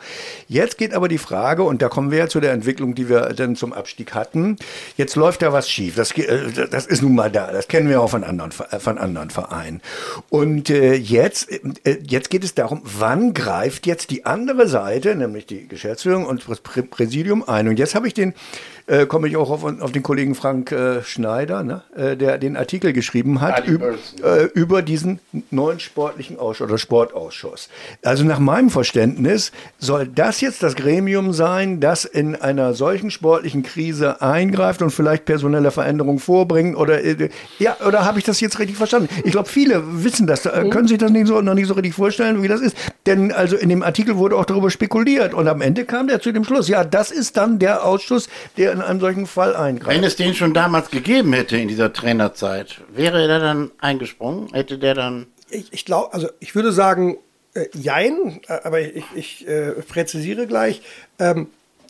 Speaker 5: Jetzt geht aber die Frage, und da kommen wir ja zu der Entwicklung, die wir dann zum Abstieg hatten. Jetzt läuft da was schief. Das, äh, das ist nun mal da. Das kennen wir auch von anderen, äh, von anderen Vereinen. Und äh, jetzt, äh, jetzt geht es darum, wann greift jetzt die andere Seite, nämlich die Geschäftsführung und das Prä Präsidium ein. Und jetzt habe ich den äh, komme ich auch auf, auf den Kollegen Frank Schneider, ne, der den Artikel geschrieben hat üb, über diesen neuen sportlichen Ausschuss oder Sportausschuss. Also nach meinem Verständnis soll das jetzt das Gremium sein, das in einer solchen sportlichen Krise eingreift und vielleicht personelle Veränderungen vorbringt oder äh, ja oder habe ich das jetzt richtig verstanden? Ich glaube, viele wissen das, äh, können sich das nicht so, noch nicht so richtig vorstellen, wie das ist. Denn also in dem Artikel wurde auch darüber spekuliert und am Ende kam der zu dem Schluss, ja, das ist dann der Ausschuss, der in einem solchen Fall eingreift.
Speaker 1: Wenn es den schon damals gegeben hätte in dieser Trainerzeit, wäre der dann eingesprungen? Hätte der dann.
Speaker 3: Ich, ich glaube, also ich würde sagen, äh, jein, äh, aber ich, ich äh, präzisiere gleich. Ähm,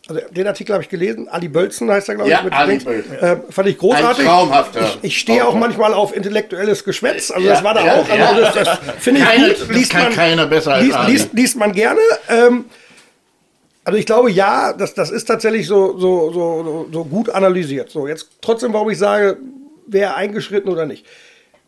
Speaker 3: also den Artikel habe ich gelesen, Ali Bölzen heißt er, glaube
Speaker 1: Ja,
Speaker 3: ich. mit
Speaker 1: Ali. Bölzen.
Speaker 3: Äh, fand ich großartig.
Speaker 1: Ein traumhafter
Speaker 3: Ich, ich stehe auch manchmal auf intellektuelles Geschwätz, also
Speaker 1: Ja,
Speaker 3: das war da
Speaker 1: ja,
Speaker 3: auch. Also das, das finde ich
Speaker 1: Keine-
Speaker 3: gut.
Speaker 1: das kann keiner besser als
Speaker 3: liest,
Speaker 1: Ali.
Speaker 3: liest, liest man gerne. Ähm, also ich glaube, ja, das, das ist tatsächlich so, so, so, so, so gut analysiert. So, jetzt trotzdem, warum ich sage, wer eingeschritten oder nicht.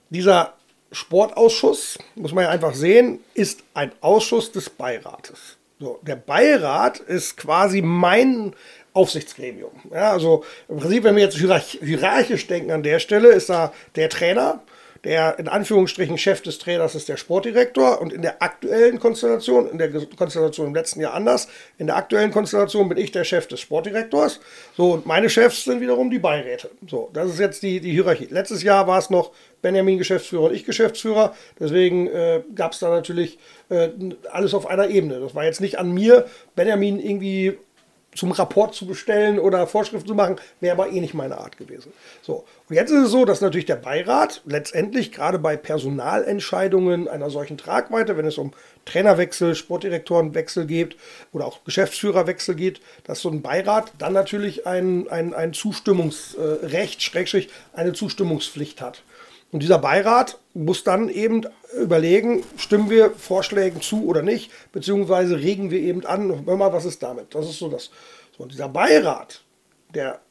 Speaker 3: Dieser Sportausschuss, muss man ja einfach sehen, ist ein Ausschuss des Beirates. So, der Beirat ist quasi mein Aufsichtsgremium. Ja, also im Prinzip, wenn wir jetzt hierarch- hierarchisch denken an der Stelle, ist da der Trainer, der in Anführungsstrichen Chef des Trainers ist der Sportdirektor und in der aktuellen Konstellation, in der Konstellation im letzten Jahr anders, in der aktuellen Konstellation bin ich der Chef des Sportdirektors. So, und meine Chefs sind wiederum die Beiräte. So, das ist jetzt die, die Hierarchie. Letztes Jahr war es noch Benjamin Geschäftsführer und ich Geschäftsführer. Deswegen äh, gab es da natürlich äh, alles auf einer Ebene. Das war jetzt nicht an mir, Benjamin irgendwie zum Rapport zu bestellen oder Vorschriften zu machen, wäre aber eh nicht meine Art gewesen. So, und jetzt ist es so, dass natürlich der Beirat letztendlich gerade bei Personalentscheidungen einer solchen Tragweite, wenn es um Trainerwechsel, Sportdirektorenwechsel geht oder auch Geschäftsführerwechsel geht, dass so ein Beirat dann natürlich ein, ein, ein Zustimmungsrecht, Schrägstrich, eine Zustimmungspflicht hat. Und dieser Beirat muss dann eben überlegen, stimmen wir Vorschlägen zu oder nicht, beziehungsweise regen wir eben an, hör mal, was ist damit? Das ist so das. So, und dieser Beirat, der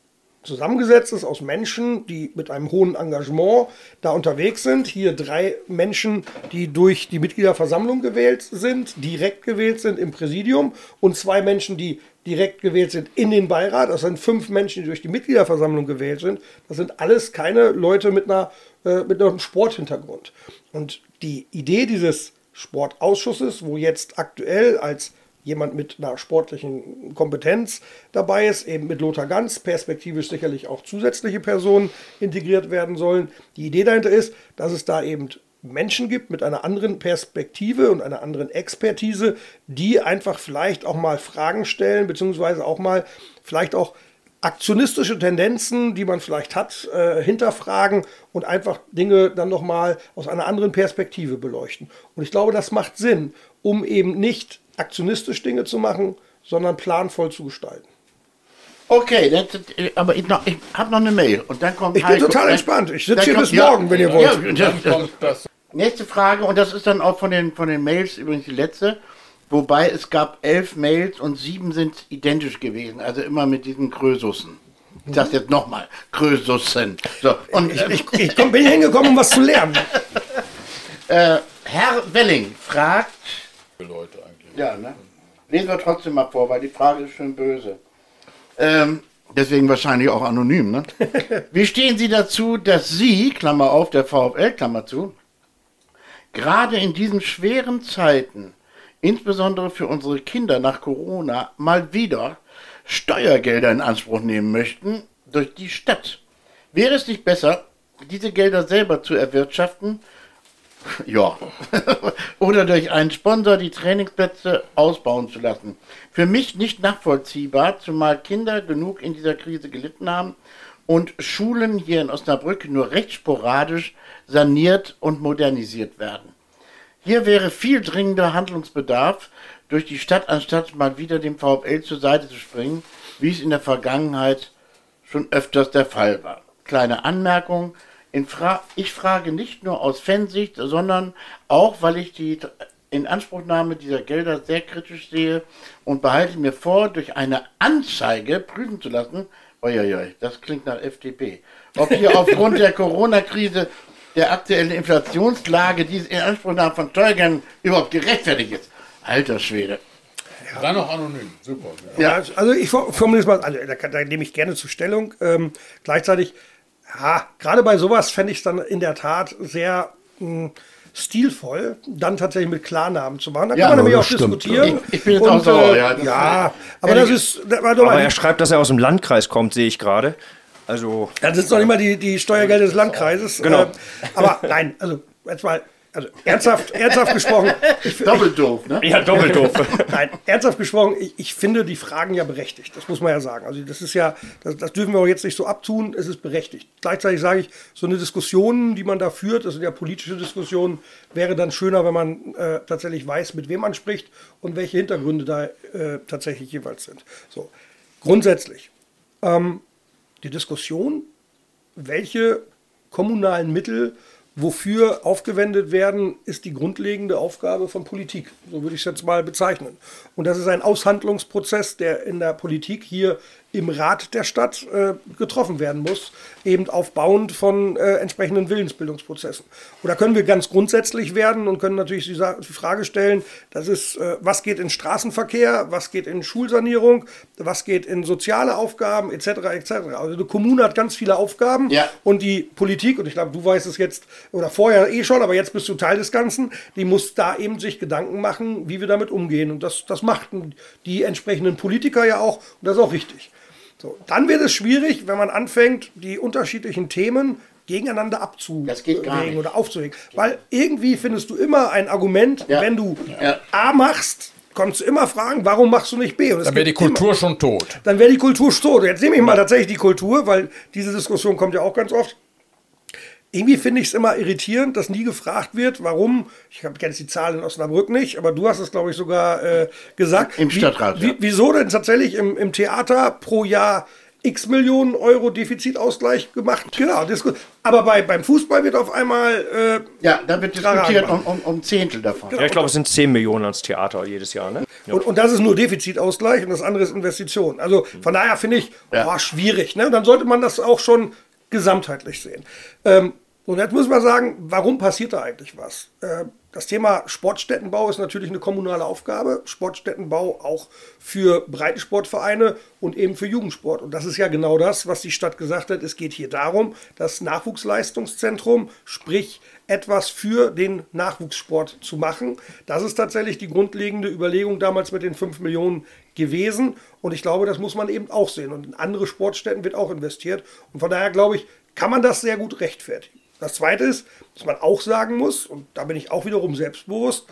Speaker 3: zusammengesetzt ist aus Menschen, die mit einem hohen Engagement da unterwegs sind. Hier drei Menschen, die durch die Mitgliederversammlung gewählt sind, direkt gewählt sind im Präsidium und zwei Menschen, die direkt gewählt sind in den Beirat. Das sind fünf Menschen, die durch die Mitgliederversammlung gewählt sind. Das sind alles keine Leute mit, einer, äh, mit einem Sporthintergrund. Und die Idee dieses Sportausschusses, wo jetzt aktuell als jemand mit einer sportlichen Kompetenz dabei ist, eben mit Lothar Ganz, perspektivisch sicherlich auch zusätzliche Personen integriert werden sollen. Die Idee dahinter ist, dass es da eben Menschen gibt mit einer anderen Perspektive und einer anderen Expertise, die einfach vielleicht auch mal Fragen stellen, beziehungsweise auch mal vielleicht auch aktionistische Tendenzen, die man vielleicht hat, äh, hinterfragen und einfach Dinge dann nochmal aus einer anderen Perspektive beleuchten. Und ich glaube, das macht Sinn, um eben nicht aktionistisch Dinge zu machen, sondern planvoll zu gestalten.
Speaker 1: Okay, das, aber ich, ich habe noch eine Mail und dann kommt
Speaker 3: Ich bin
Speaker 1: Heiko.
Speaker 3: total entspannt. Ich sitze hier
Speaker 1: kommt-
Speaker 3: bis morgen, wenn ihr wollt.
Speaker 1: Ja, das, das nächste Frage und das ist dann auch von den, von den Mails übrigens die letzte. Wobei es gab elf Mails und sieben sind identisch gewesen, also immer mit diesen Krösussen. Ich sag's jetzt nochmal, Krösussen. So, und
Speaker 3: Ich, ich, ich komm, bin hier hingekommen, um was zu lernen.
Speaker 1: äh, Herr Welling fragt,
Speaker 4: Leute eigentlich.
Speaker 1: Ja, ne? Lesen wir trotzdem mal vor, weil die Frage ist schön böse. Ähm, deswegen wahrscheinlich auch anonym, ne? Wie stehen Sie dazu, dass Sie, Klammer auf, der VfL, Klammer zu, gerade in diesen schweren Zeiten, insbesondere für unsere Kinder nach Corona, mal wieder Steuergelder in Anspruch nehmen möchten durch die Stadt? Wäre es nicht besser, diese Gelder selber zu erwirtschaften ja. Oder durch einen Sponsor die Trainingsplätze ausbauen zu lassen. Für mich nicht nachvollziehbar, zumal Kinder genug in dieser Krise gelitten haben und Schulen hier in Osnabrück nur recht sporadisch saniert und modernisiert werden. Hier wäre viel dringender Handlungsbedarf, durch die Stadt anstatt mal wieder dem VfL zur Seite zu springen, wie es in der Vergangenheit schon öfters der Fall war. Kleine Anmerkung. Fra ich frage nicht nur aus Fansicht, sondern auch, weil ich die Inanspruchnahme dieser Gelder sehr kritisch sehe und behalte mir vor, durch eine Anzeige prüfen zu lassen, uiuiui, das klingt nach FDP, ob hier aufgrund der Corona-Krise der aktuellen Inflationslage diese Inanspruchnahme von Steuergeldern überhaupt gerechtfertigt ist. Alter Schwede.
Speaker 4: Dann noch anonym. Super.
Speaker 3: Ja, also ich for- formuliere es mal, also da, da nehme ich gerne zur Stellung. Ähm, gleichzeitig, ja, gerade bei sowas fände ich es dann in der Tat sehr mh, stilvoll, dann tatsächlich mit Klarnamen zu machen. Da
Speaker 1: Ja,
Speaker 3: kann man nämlich
Speaker 5: ja,
Speaker 3: auch
Speaker 5: stimmt,
Speaker 3: diskutieren.
Speaker 1: Ich- ich bin jetzt auch sauer, ja, das-
Speaker 3: ja, aber das
Speaker 1: ich-
Speaker 3: ist, mal,
Speaker 2: Aber er schreibt, dass er aus dem Landkreis kommt, sehe ich gerade. Also,
Speaker 3: Das sind noch nicht mal die, die Steuergelder des Landkreises.
Speaker 2: Genau.
Speaker 3: Äh, aber nein, also jetzt mal, also ernsthaft, ernsthaft gesprochen, ich,
Speaker 1: Doppelt doof, ne?
Speaker 2: ja, doppelt doof.
Speaker 3: Nein, ernsthaft gesprochen, ich, ich finde die Fragen ja berechtigt. Das muss man ja sagen. Also das ist ja, das, das dürfen wir auch jetzt nicht so abtun. Es ist berechtigt. Gleichzeitig sage ich, so eine Diskussion, die man da führt, das sind ja politische Diskussionen, wäre dann schöner, wenn man äh, tatsächlich weiß, mit wem man spricht und welche Hintergründe da äh, tatsächlich jeweils sind. So, grundsätzlich ähm, die Diskussion, welche kommunalen Mittel wofür aufgewendet werden, ist die grundlegende Aufgabe von Politik. So würde ich es jetzt mal bezeichnen. Und das ist ein Aushandlungsprozess, der in der Politik hier im Rat der Stadt äh, getroffen werden muss, eben aufbauend von äh, entsprechenden Willensbildungsprozessen. Oder können wir ganz grundsätzlich werden und können natürlich die, die Frage stellen, das ist, äh, was geht in Straßenverkehr, was geht in Schulsanierung, was geht in soziale Aufgaben etc. etc. Also die Kommune hat ganz viele Aufgaben
Speaker 1: Ja.
Speaker 3: und die Politik, und ich glaube, du weißt es jetzt oder vorher eh schon, aber jetzt bist du Teil des Ganzen, die muss da eben sich Gedanken machen, wie wir damit umgehen. Und das, das machten die entsprechenden Politiker ja auch, und das ist auch richtig. So, dann wird es schwierig, wenn man anfängt, die unterschiedlichen Themen gegeneinander abzuwägen
Speaker 1: nicht.
Speaker 3: oder aufzuwägen. Weil irgendwie findest du immer ein Argument,
Speaker 1: Ja.
Speaker 3: wenn du
Speaker 1: Ja.
Speaker 3: A machst, kannst du immer fragen, warum machst du nicht B?
Speaker 4: Dann wäre die
Speaker 3: gibt immer-
Speaker 4: Kultur schon tot.
Speaker 3: dann wäre die Kultur tot. Jetzt nehme ich mal tatsächlich die Kultur, weil diese Diskussion kommt ja auch ganz oft. Irgendwie finde ich es immer irritierend, dass nie gefragt wird, warum, ich kenne jetzt die Zahlen in Osnabrück nicht, aber du hast es, glaube ich, sogar äh, gesagt.
Speaker 1: Im Stadtrat,
Speaker 3: Wie,
Speaker 1: ja.
Speaker 3: wie, wieso denn tatsächlich im, im Theater pro Jahr x Millionen Euro Defizitausgleich gemacht? Genau. Aber bei, beim Fußball wird auf einmal äh,
Speaker 1: Ja, da wird diskutiert um, um, um Zehntel davon.
Speaker 2: Ja, ich glaube, es sind 10 Millionen ans Theater jedes Jahr. Ne? Ja.
Speaker 3: Und, und das ist nur Defizitausgleich und das andere ist Investition. Also von daher finde ich,
Speaker 1: Ja.
Speaker 3: boah, schwierig. Ne? Und dann sollte man das auch schon gesamtheitlich sehen. Ähm, und jetzt muss man sagen, warum passiert da eigentlich was? Äh, das Thema Sportstättenbau ist natürlich eine kommunale Aufgabe. Sportstättenbau auch für Breitensportvereine und eben für Jugendsport. Und das ist ja genau das, was die Stadt gesagt hat. Es geht hier darum, das Nachwuchsleistungszentrum, sprich etwas für den Nachwuchssport zu machen. Das ist tatsächlich die grundlegende Überlegung damals mit den 5 Millionen gewesen. Und ich glaube, das muss man eben auch sehen. Und in andere Sportstätten wird auch investiert. Und von daher glaube ich, kann man das sehr gut rechtfertigen. Das Zweite ist, dass man auch sagen muss, und da bin ich auch wiederum selbstbewusst,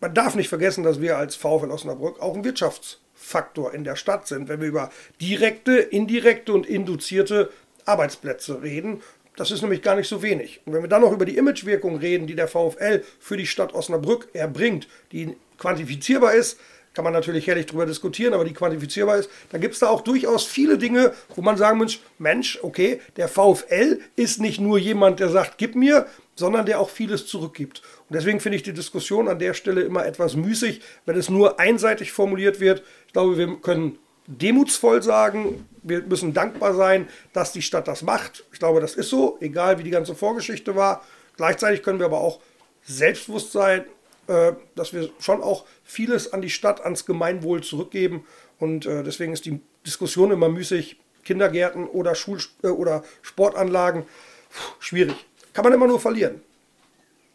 Speaker 3: man darf nicht vergessen, dass wir als VfL Osnabrück auch ein Wirtschaftsfaktor in der Stadt sind, wenn wir über direkte, indirekte und induzierte Arbeitsplätze reden. Das ist nämlich gar nicht so wenig. Und wenn wir dann noch über die Imagewirkung reden, die der VfL für die Stadt Osnabrück erbringt, die quantifizierbar ist, kann man natürlich herrlich drüber diskutieren, aber die quantifizierbar ist, dann gibt es da auch durchaus viele Dinge, wo man sagen muss, Mensch, okay, der VfL ist nicht nur jemand, der sagt, gib mir, sondern der auch vieles zurückgibt. Und deswegen finde ich die Diskussion an der Stelle immer etwas müßig, wenn es nur einseitig formuliert wird. Ich glaube, wir können demutsvoll sagen, wir müssen dankbar sein, dass die Stadt das macht. Ich glaube, das ist so, egal wie die ganze Vorgeschichte war. Gleichzeitig können wir aber auch selbstbewusst sein, dass wir schon auch vieles an die Stadt, ans Gemeinwohl zurückgeben. Und äh, deswegen ist die Diskussion immer müßig. Kindergärten oder, Schul äh, oder Sportanlagen, schwierig. Kann man immer nur verlieren.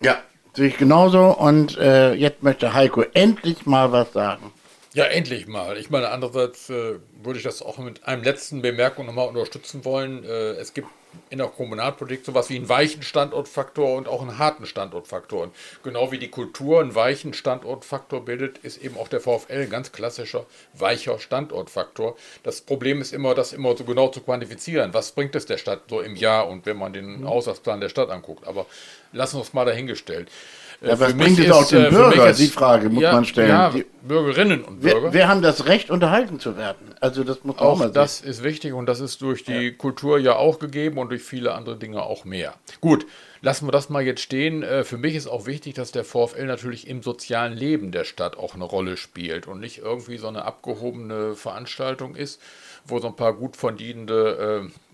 Speaker 1: Ja, sehe ich genauso. Und äh, jetzt möchte Heiko endlich mal was sagen.
Speaker 4: Ja, endlich mal. Ich meine, andererseits äh, würde ich das auch mit einem letzten Bemerkung nochmal unterstützen wollen. Äh, es gibt in der Kommunalpolitik sowas wie einen weichen Standortfaktor und auch einen harten Standortfaktor. Und genau wie die Kultur einen weichen Standortfaktor bildet, ist eben auch der VfL ein ganz klassischer weicher Standortfaktor. Das Problem ist immer, das immer so genau zu quantifizieren. Was bringt es der Stadt so im Jahr und wenn man den Haushaltsplan der Stadt anguckt? Aber lassen wir es mal dahingestellt. Äh,
Speaker 1: Ja, was
Speaker 4: für
Speaker 1: bringt es auch dem
Speaker 4: äh,
Speaker 1: Bürger?
Speaker 4: ist-
Speaker 1: Die Frage muss
Speaker 4: ja,
Speaker 1: man stellen.
Speaker 4: Ja,
Speaker 1: Die-
Speaker 4: Bürgerinnen und Bürger.
Speaker 1: Wir, wir haben das Recht, unterhalten zu werden. Also das muss man auch,
Speaker 4: Auch
Speaker 1: mal
Speaker 4: das ist wichtig und das ist durch die Kultur ja auch gegeben und durch viele andere Dinge auch mehr. Gut, lassen wir das mal jetzt stehen. Äh, Für mich ist auch wichtig, dass der VfL natürlich im sozialen Leben der Stadt auch eine Rolle spielt und nicht irgendwie so eine abgehobene Veranstaltung ist, wo so ein paar gut verdienende äh,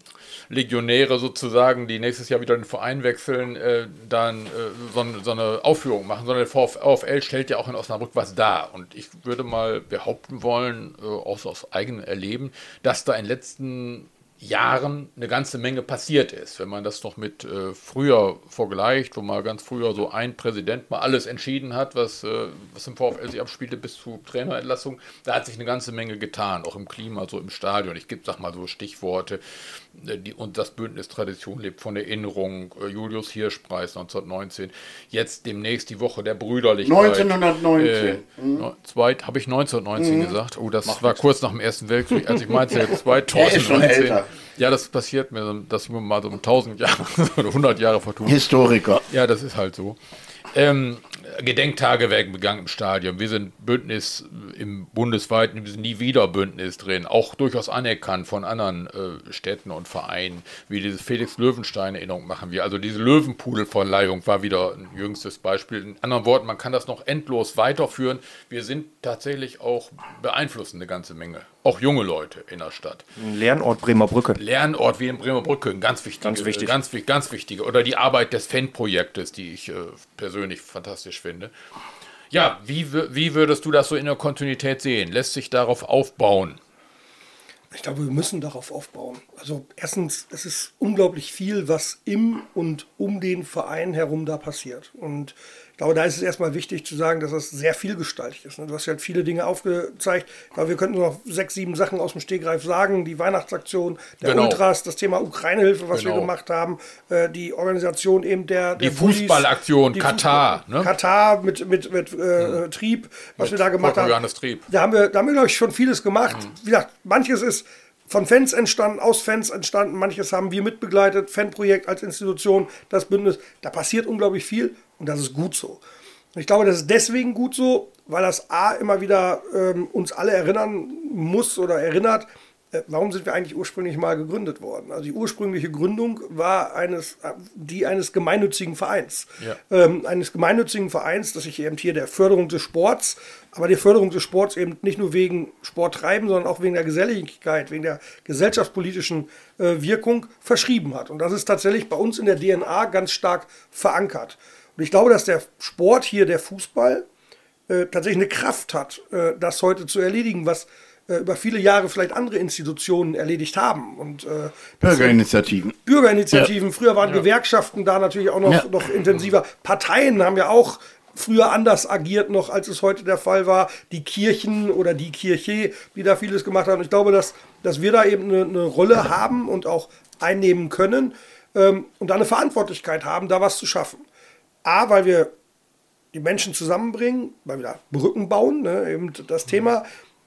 Speaker 4: Legionäre sozusagen, die nächstes Jahr wieder den Verein wechseln, äh, dann äh, so, eine- so eine Aufführung machen, sondern der VfL stellt ja auch in Osnabrück was dar. Und ich würde mal behaupten wollen, äh, auch so aus eigenem Erleben, dass da in den letzten Jahren eine ganze Menge passiert ist. Wenn man das noch mit äh, früher vergleicht, wo mal ganz früher so ein Präsident mal alles entschieden hat, was, äh, was im VfL sich abspielte bis zu Trainerentlassung, da hat sich eine ganze Menge getan, auch im Klima, so im Stadion. Ich gebe, sag mal so Stichworte, die, und das Bündnis Tradition lebt von Erinnerung, äh, Julius Hirschpreis 1919, jetzt demnächst die Woche der Brüderlichkeit.
Speaker 1: 1919.
Speaker 4: Äh, zweit, habe ich 1919 gesagt? Oh, das war kurz nach dem Ersten Weltkrieg, als ich meinte,
Speaker 1: schon
Speaker 4: 2019.
Speaker 1: älter.
Speaker 4: Ja, das passiert mir, dass ich mir mal so um 1000 Jahre oder 100 Jahre vertun.
Speaker 1: Historiker.
Speaker 4: Ja, das ist halt so. Ähm, Gedenktagewerk begangen im Stadion. Wir sind Bündnis im bundesweiten, wir sind nie wieder Bündnis drin, auch durchaus anerkannt von anderen äh, Städten und Vereinen, wie diese Felix Löwenstein-Erinnerung machen wir. Also diese Löwenpudelverleihung war wieder ein jüngstes Beispiel. In anderen Worten, man kann das noch endlos weiterführen. Wir sind tatsächlich auch beeinflussen eine ganze Menge. Auch junge Leute in der Stadt.
Speaker 2: Lernort Bremer Brücke.
Speaker 4: Lernort wie in Bremer Brücke, ganz wichtig.
Speaker 2: Ganz wichtig.
Speaker 4: Ganz, ganz wichtige. Oder die Arbeit des Fanprojektes, die ich äh, persönlich fantastisch finde. Ja, wie, wie würdest du das so in der Kontinuität sehen? Lässt sich darauf aufbauen?
Speaker 3: Ich glaube, wir müssen darauf aufbauen. Also erstens, es ist unglaublich viel, was im und um den Verein herum da passiert. Und glaube, da ist es erstmal wichtig zu sagen, dass das sehr vielgestaltig ist. Du hast ja viele Dinge aufgezeigt. Ich glaube, wir könnten noch sechs, sieben Sachen aus dem Stegreif sagen. Die Weihnachtsaktion, der
Speaker 4: Genau.
Speaker 3: Ultras, das Thema Ukraine-Hilfe, was wir
Speaker 4: Genau.
Speaker 3: gemacht haben, äh, die Organisation eben der, der
Speaker 4: Die Fußballaktion, Katar, ne?
Speaker 3: Katar mit, mit, mit äh, Trieb, was wir da gemacht haben.
Speaker 4: Johannes Trieb.
Speaker 3: Da haben wir, da haben wir, glaube ich, schon vieles gemacht.
Speaker 4: Mhm.
Speaker 3: Wie gesagt, manches ist von Fans entstanden, aus Fans entstanden, manches haben wir mitbegleitet, Fanprojekt als Institution, das Bündnis. Da passiert unglaublich viel und das ist gut so. Ich glaube, das ist deswegen gut so, weil das A immer wieder ähm, uns alle erinnern muss oder erinnert, äh, warum sind wir eigentlich ursprünglich mal gegründet worden? Also die ursprüngliche Gründung war eines, äh, die eines gemeinnützigen Vereins.
Speaker 4: Ja.
Speaker 3: Ähm, eines gemeinnützigen Vereins, das sich eben hier der Förderung des Sports, aber die Förderung des Sports eben nicht nur wegen Sport treiben, sondern auch wegen der Geselligkeit, wegen der gesellschaftspolitischen äh, Wirkung verschrieben hat. Und das ist tatsächlich bei uns in der DNA ganz stark verankert. Und ich glaube, dass der Sport hier, der Fußball, äh, tatsächlich eine Kraft hat, äh, das heute zu erledigen, was äh, über viele Jahre vielleicht andere Institutionen erledigt haben. Und äh,
Speaker 1: Bürgerinitiativen.
Speaker 3: Bürgerinitiativen, früher waren Gewerkschaften da natürlich auch noch,
Speaker 1: Ja.
Speaker 3: noch intensiver. Parteien haben ja auch früher anders agiert noch, als es heute der Fall war. Die Kirchen oder die Kirche, die da vieles gemacht haben. Ich glaube, dass, dass wir da eben eine, eine Rolle haben und auch einnehmen können ähm, und da eine Verantwortlichkeit haben, da was zu schaffen. A, weil wir die Menschen zusammenbringen, weil wir da Brücken bauen, ne, eben das Thema.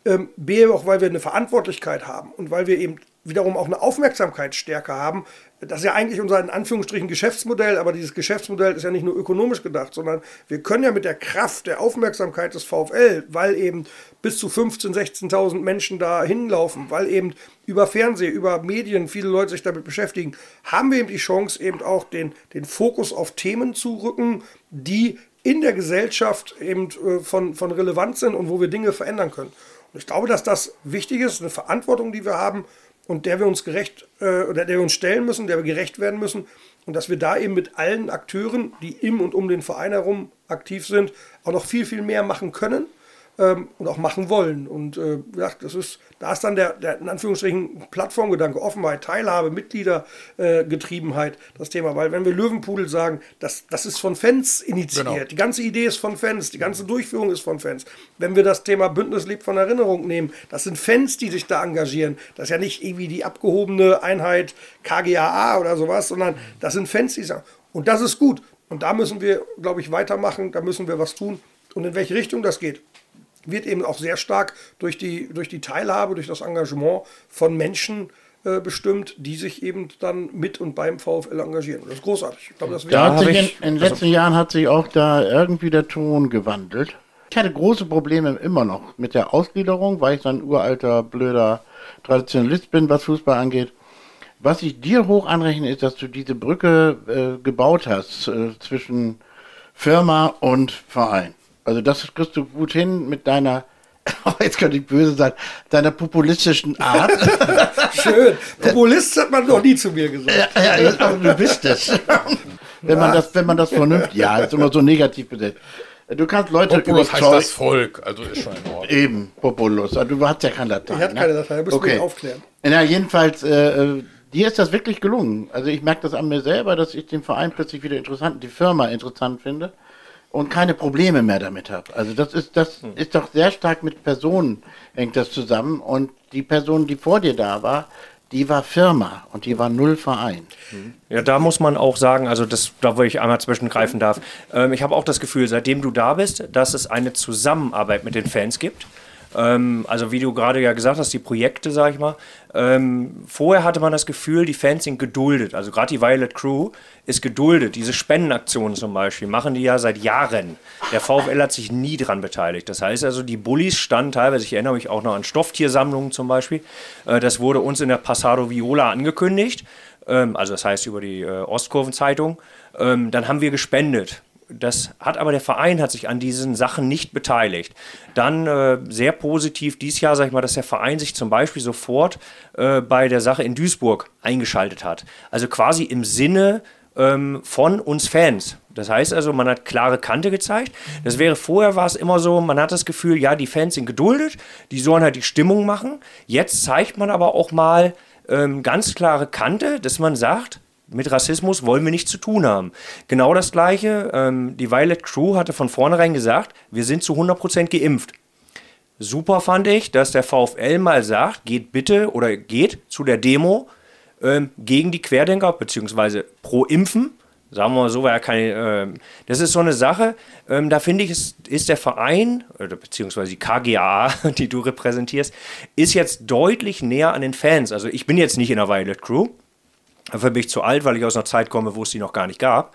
Speaker 3: Ähm, B, auch weil wir eine Verantwortlichkeit haben und weil wir eben wiederum auch eine Aufmerksamkeitsstärke haben. Das ist ja eigentlich unser in Anführungsstrichen Geschäftsmodell, aber dieses Geschäftsmodell ist ja nicht nur ökonomisch gedacht, sondern wir können ja mit der Kraft der Aufmerksamkeit des VfL, weil eben bis zu 15.000, 16.000 Menschen da hinlaufen, weil eben über Fernsehen, über Medien viele Leute sich damit beschäftigen, haben wir eben die Chance, eben auch den, den Fokus auf Themen zu rücken, die in der Gesellschaft eben äh, von, von Relevanz sind und wo wir Dinge verändern können. Und ich glaube, dass das wichtig ist, eine Verantwortung, die wir haben und der wir uns gerecht äh, oder der wir uns stellen müssen, der wir gerecht werden müssen. Und dass wir da eben mit allen Akteuren, die im und um den Verein herum aktiv sind, auch noch viel, viel mehr machen können ähm, und auch machen wollen. Und äh, gesagt, das ist, da ist dann der, der in Anführungsstrichen Plattformgedanke, Offenheit, Teilhabe, Mitgliedergetriebenheit äh, das Thema. Weil wenn wir Löwenpudel sagen, das, das ist von Fans initiiert,
Speaker 4: Genau.
Speaker 3: die ganze Idee ist von Fans, die ganze Durchführung ist von Fans. Wenn wir das Thema Bündnis lebt von Erinnerung nehmen, das sind Fans, die sich da engagieren. Das ist ja nicht irgendwie die abgehobene Einheit KGAA oder sowas, sondern das sind Fans, die sagen, und das ist gut. Und da müssen wir, glaube ich, weitermachen, da müssen wir was tun. Und in welche Richtung das geht, wird eben auch sehr stark durch die, durch die Teilhabe, durch das Engagement von Menschen äh, bestimmt, die sich eben dann mit und beim VfL engagieren. Und das ist großartig. Ich glaube, das wird
Speaker 1: Da hat sich in, den letzten Jahren hat sich auch da irgendwie der Ton gewandelt. Ich hatte große Probleme immer noch mit der Ausgliederung, weil ich so ein uralter, blöder Traditionalist bin, was Fußball angeht. Was ich dir hoch anrechne, ist, dass du diese Brücke äh, gebaut hast äh, zwischen Firma und Verein. Also das kriegst du gut hin mit deiner, jetzt könnte ich böse sein, deiner populistischen Art.
Speaker 3: schön. Populist hat man noch nie zu mir gesagt.
Speaker 1: Ja, ja, aber du bist es. wenn, man das, wenn man das vernünftig, ja, ist immer so negativ besetzt. Du kannst Leute
Speaker 4: Populus heißt
Speaker 1: überzeugen.
Speaker 4: das Volk, also ist schon in Ordnung.
Speaker 1: Eben, Populus. Also Du hast ja kein Latein.
Speaker 3: Ich hatte
Speaker 1: ne?
Speaker 3: keine Datei, da müssen wir
Speaker 1: okay.
Speaker 3: ihn aufklären.
Speaker 1: Na, jedenfalls, äh, äh, dir ist das wirklich gelungen. Also ich merke das an mir selber, dass ich den Verein plötzlich wieder interessant, die Firma interessant finde und keine Probleme mehr damit habe. Also das ist, das ist doch sehr stark mit Personen hängt das zusammen und die Person, die vor dir da war, die war Firma und die war null Verein.
Speaker 2: Ja, da muss man auch sagen, also das, da wo ich einmal zwischengreifen darf, ähm, ich habe auch das Gefühl, seitdem du da bist, dass es eine Zusammenarbeit mit den Fans gibt. Ähm, also wie du gerade ja gesagt hast, die Projekte, sag ich mal. Ähm, vorher hatte man das Gefühl, die Fans sind geduldet. Also gerade die Violet Crew ist geduldet. Diese Spendenaktionen zum Beispiel machen die ja seit Jahren. Der VfL hat sich nie dran beteiligt. Das heißt also, die Bullies standen teilweise, ich erinnere mich auch noch an Stofftiersammlungen zum Beispiel. Äh, das wurde uns in der Passado Viola angekündigt. Ähm, also das heißt über die äh, Ostkurvenzeitung. Ähm, dann haben wir gespendet. Das hat aber der Verein hat sich an diesen Sachen nicht beteiligt. Dann äh, sehr positiv dieses Jahr, sag ich mal, dass der Verein sich zum Beispiel sofort äh, bei der Sache in Duisburg eingeschaltet hat. Also quasi im Sinne ähm, von uns Fans. Das heißt also, man hat klare Kante gezeigt. Das wäre vorher war es immer so, man hat das Gefühl, ja, die Fans sind geduldet, die sollen halt die Stimmung machen. Jetzt zeigt man aber auch mal ähm, ganz klare Kante, dass man sagt, mit Rassismus wollen wir nichts zu tun haben. Genau das Gleiche. Ähm, die Violet Crew hatte von vornherein gesagt, wir sind zu 100% geimpft. Super fand ich, dass der VfL mal sagt, geht bitte oder geht zu der Demo ähm, gegen die Querdenker, beziehungsweise pro Impfen. Sagen wir mal so, war ja keine. Ähm, das ist so eine Sache, ähm, da finde ich, ist, ist der Verein, oder beziehungsweise die KGAA, die du repräsentierst, ist jetzt deutlich näher an den Fans. Also ich bin jetzt nicht in der Violet Crew, Dafür bin ich zu alt, weil ich aus einer Zeit komme, wo es die noch gar nicht gab.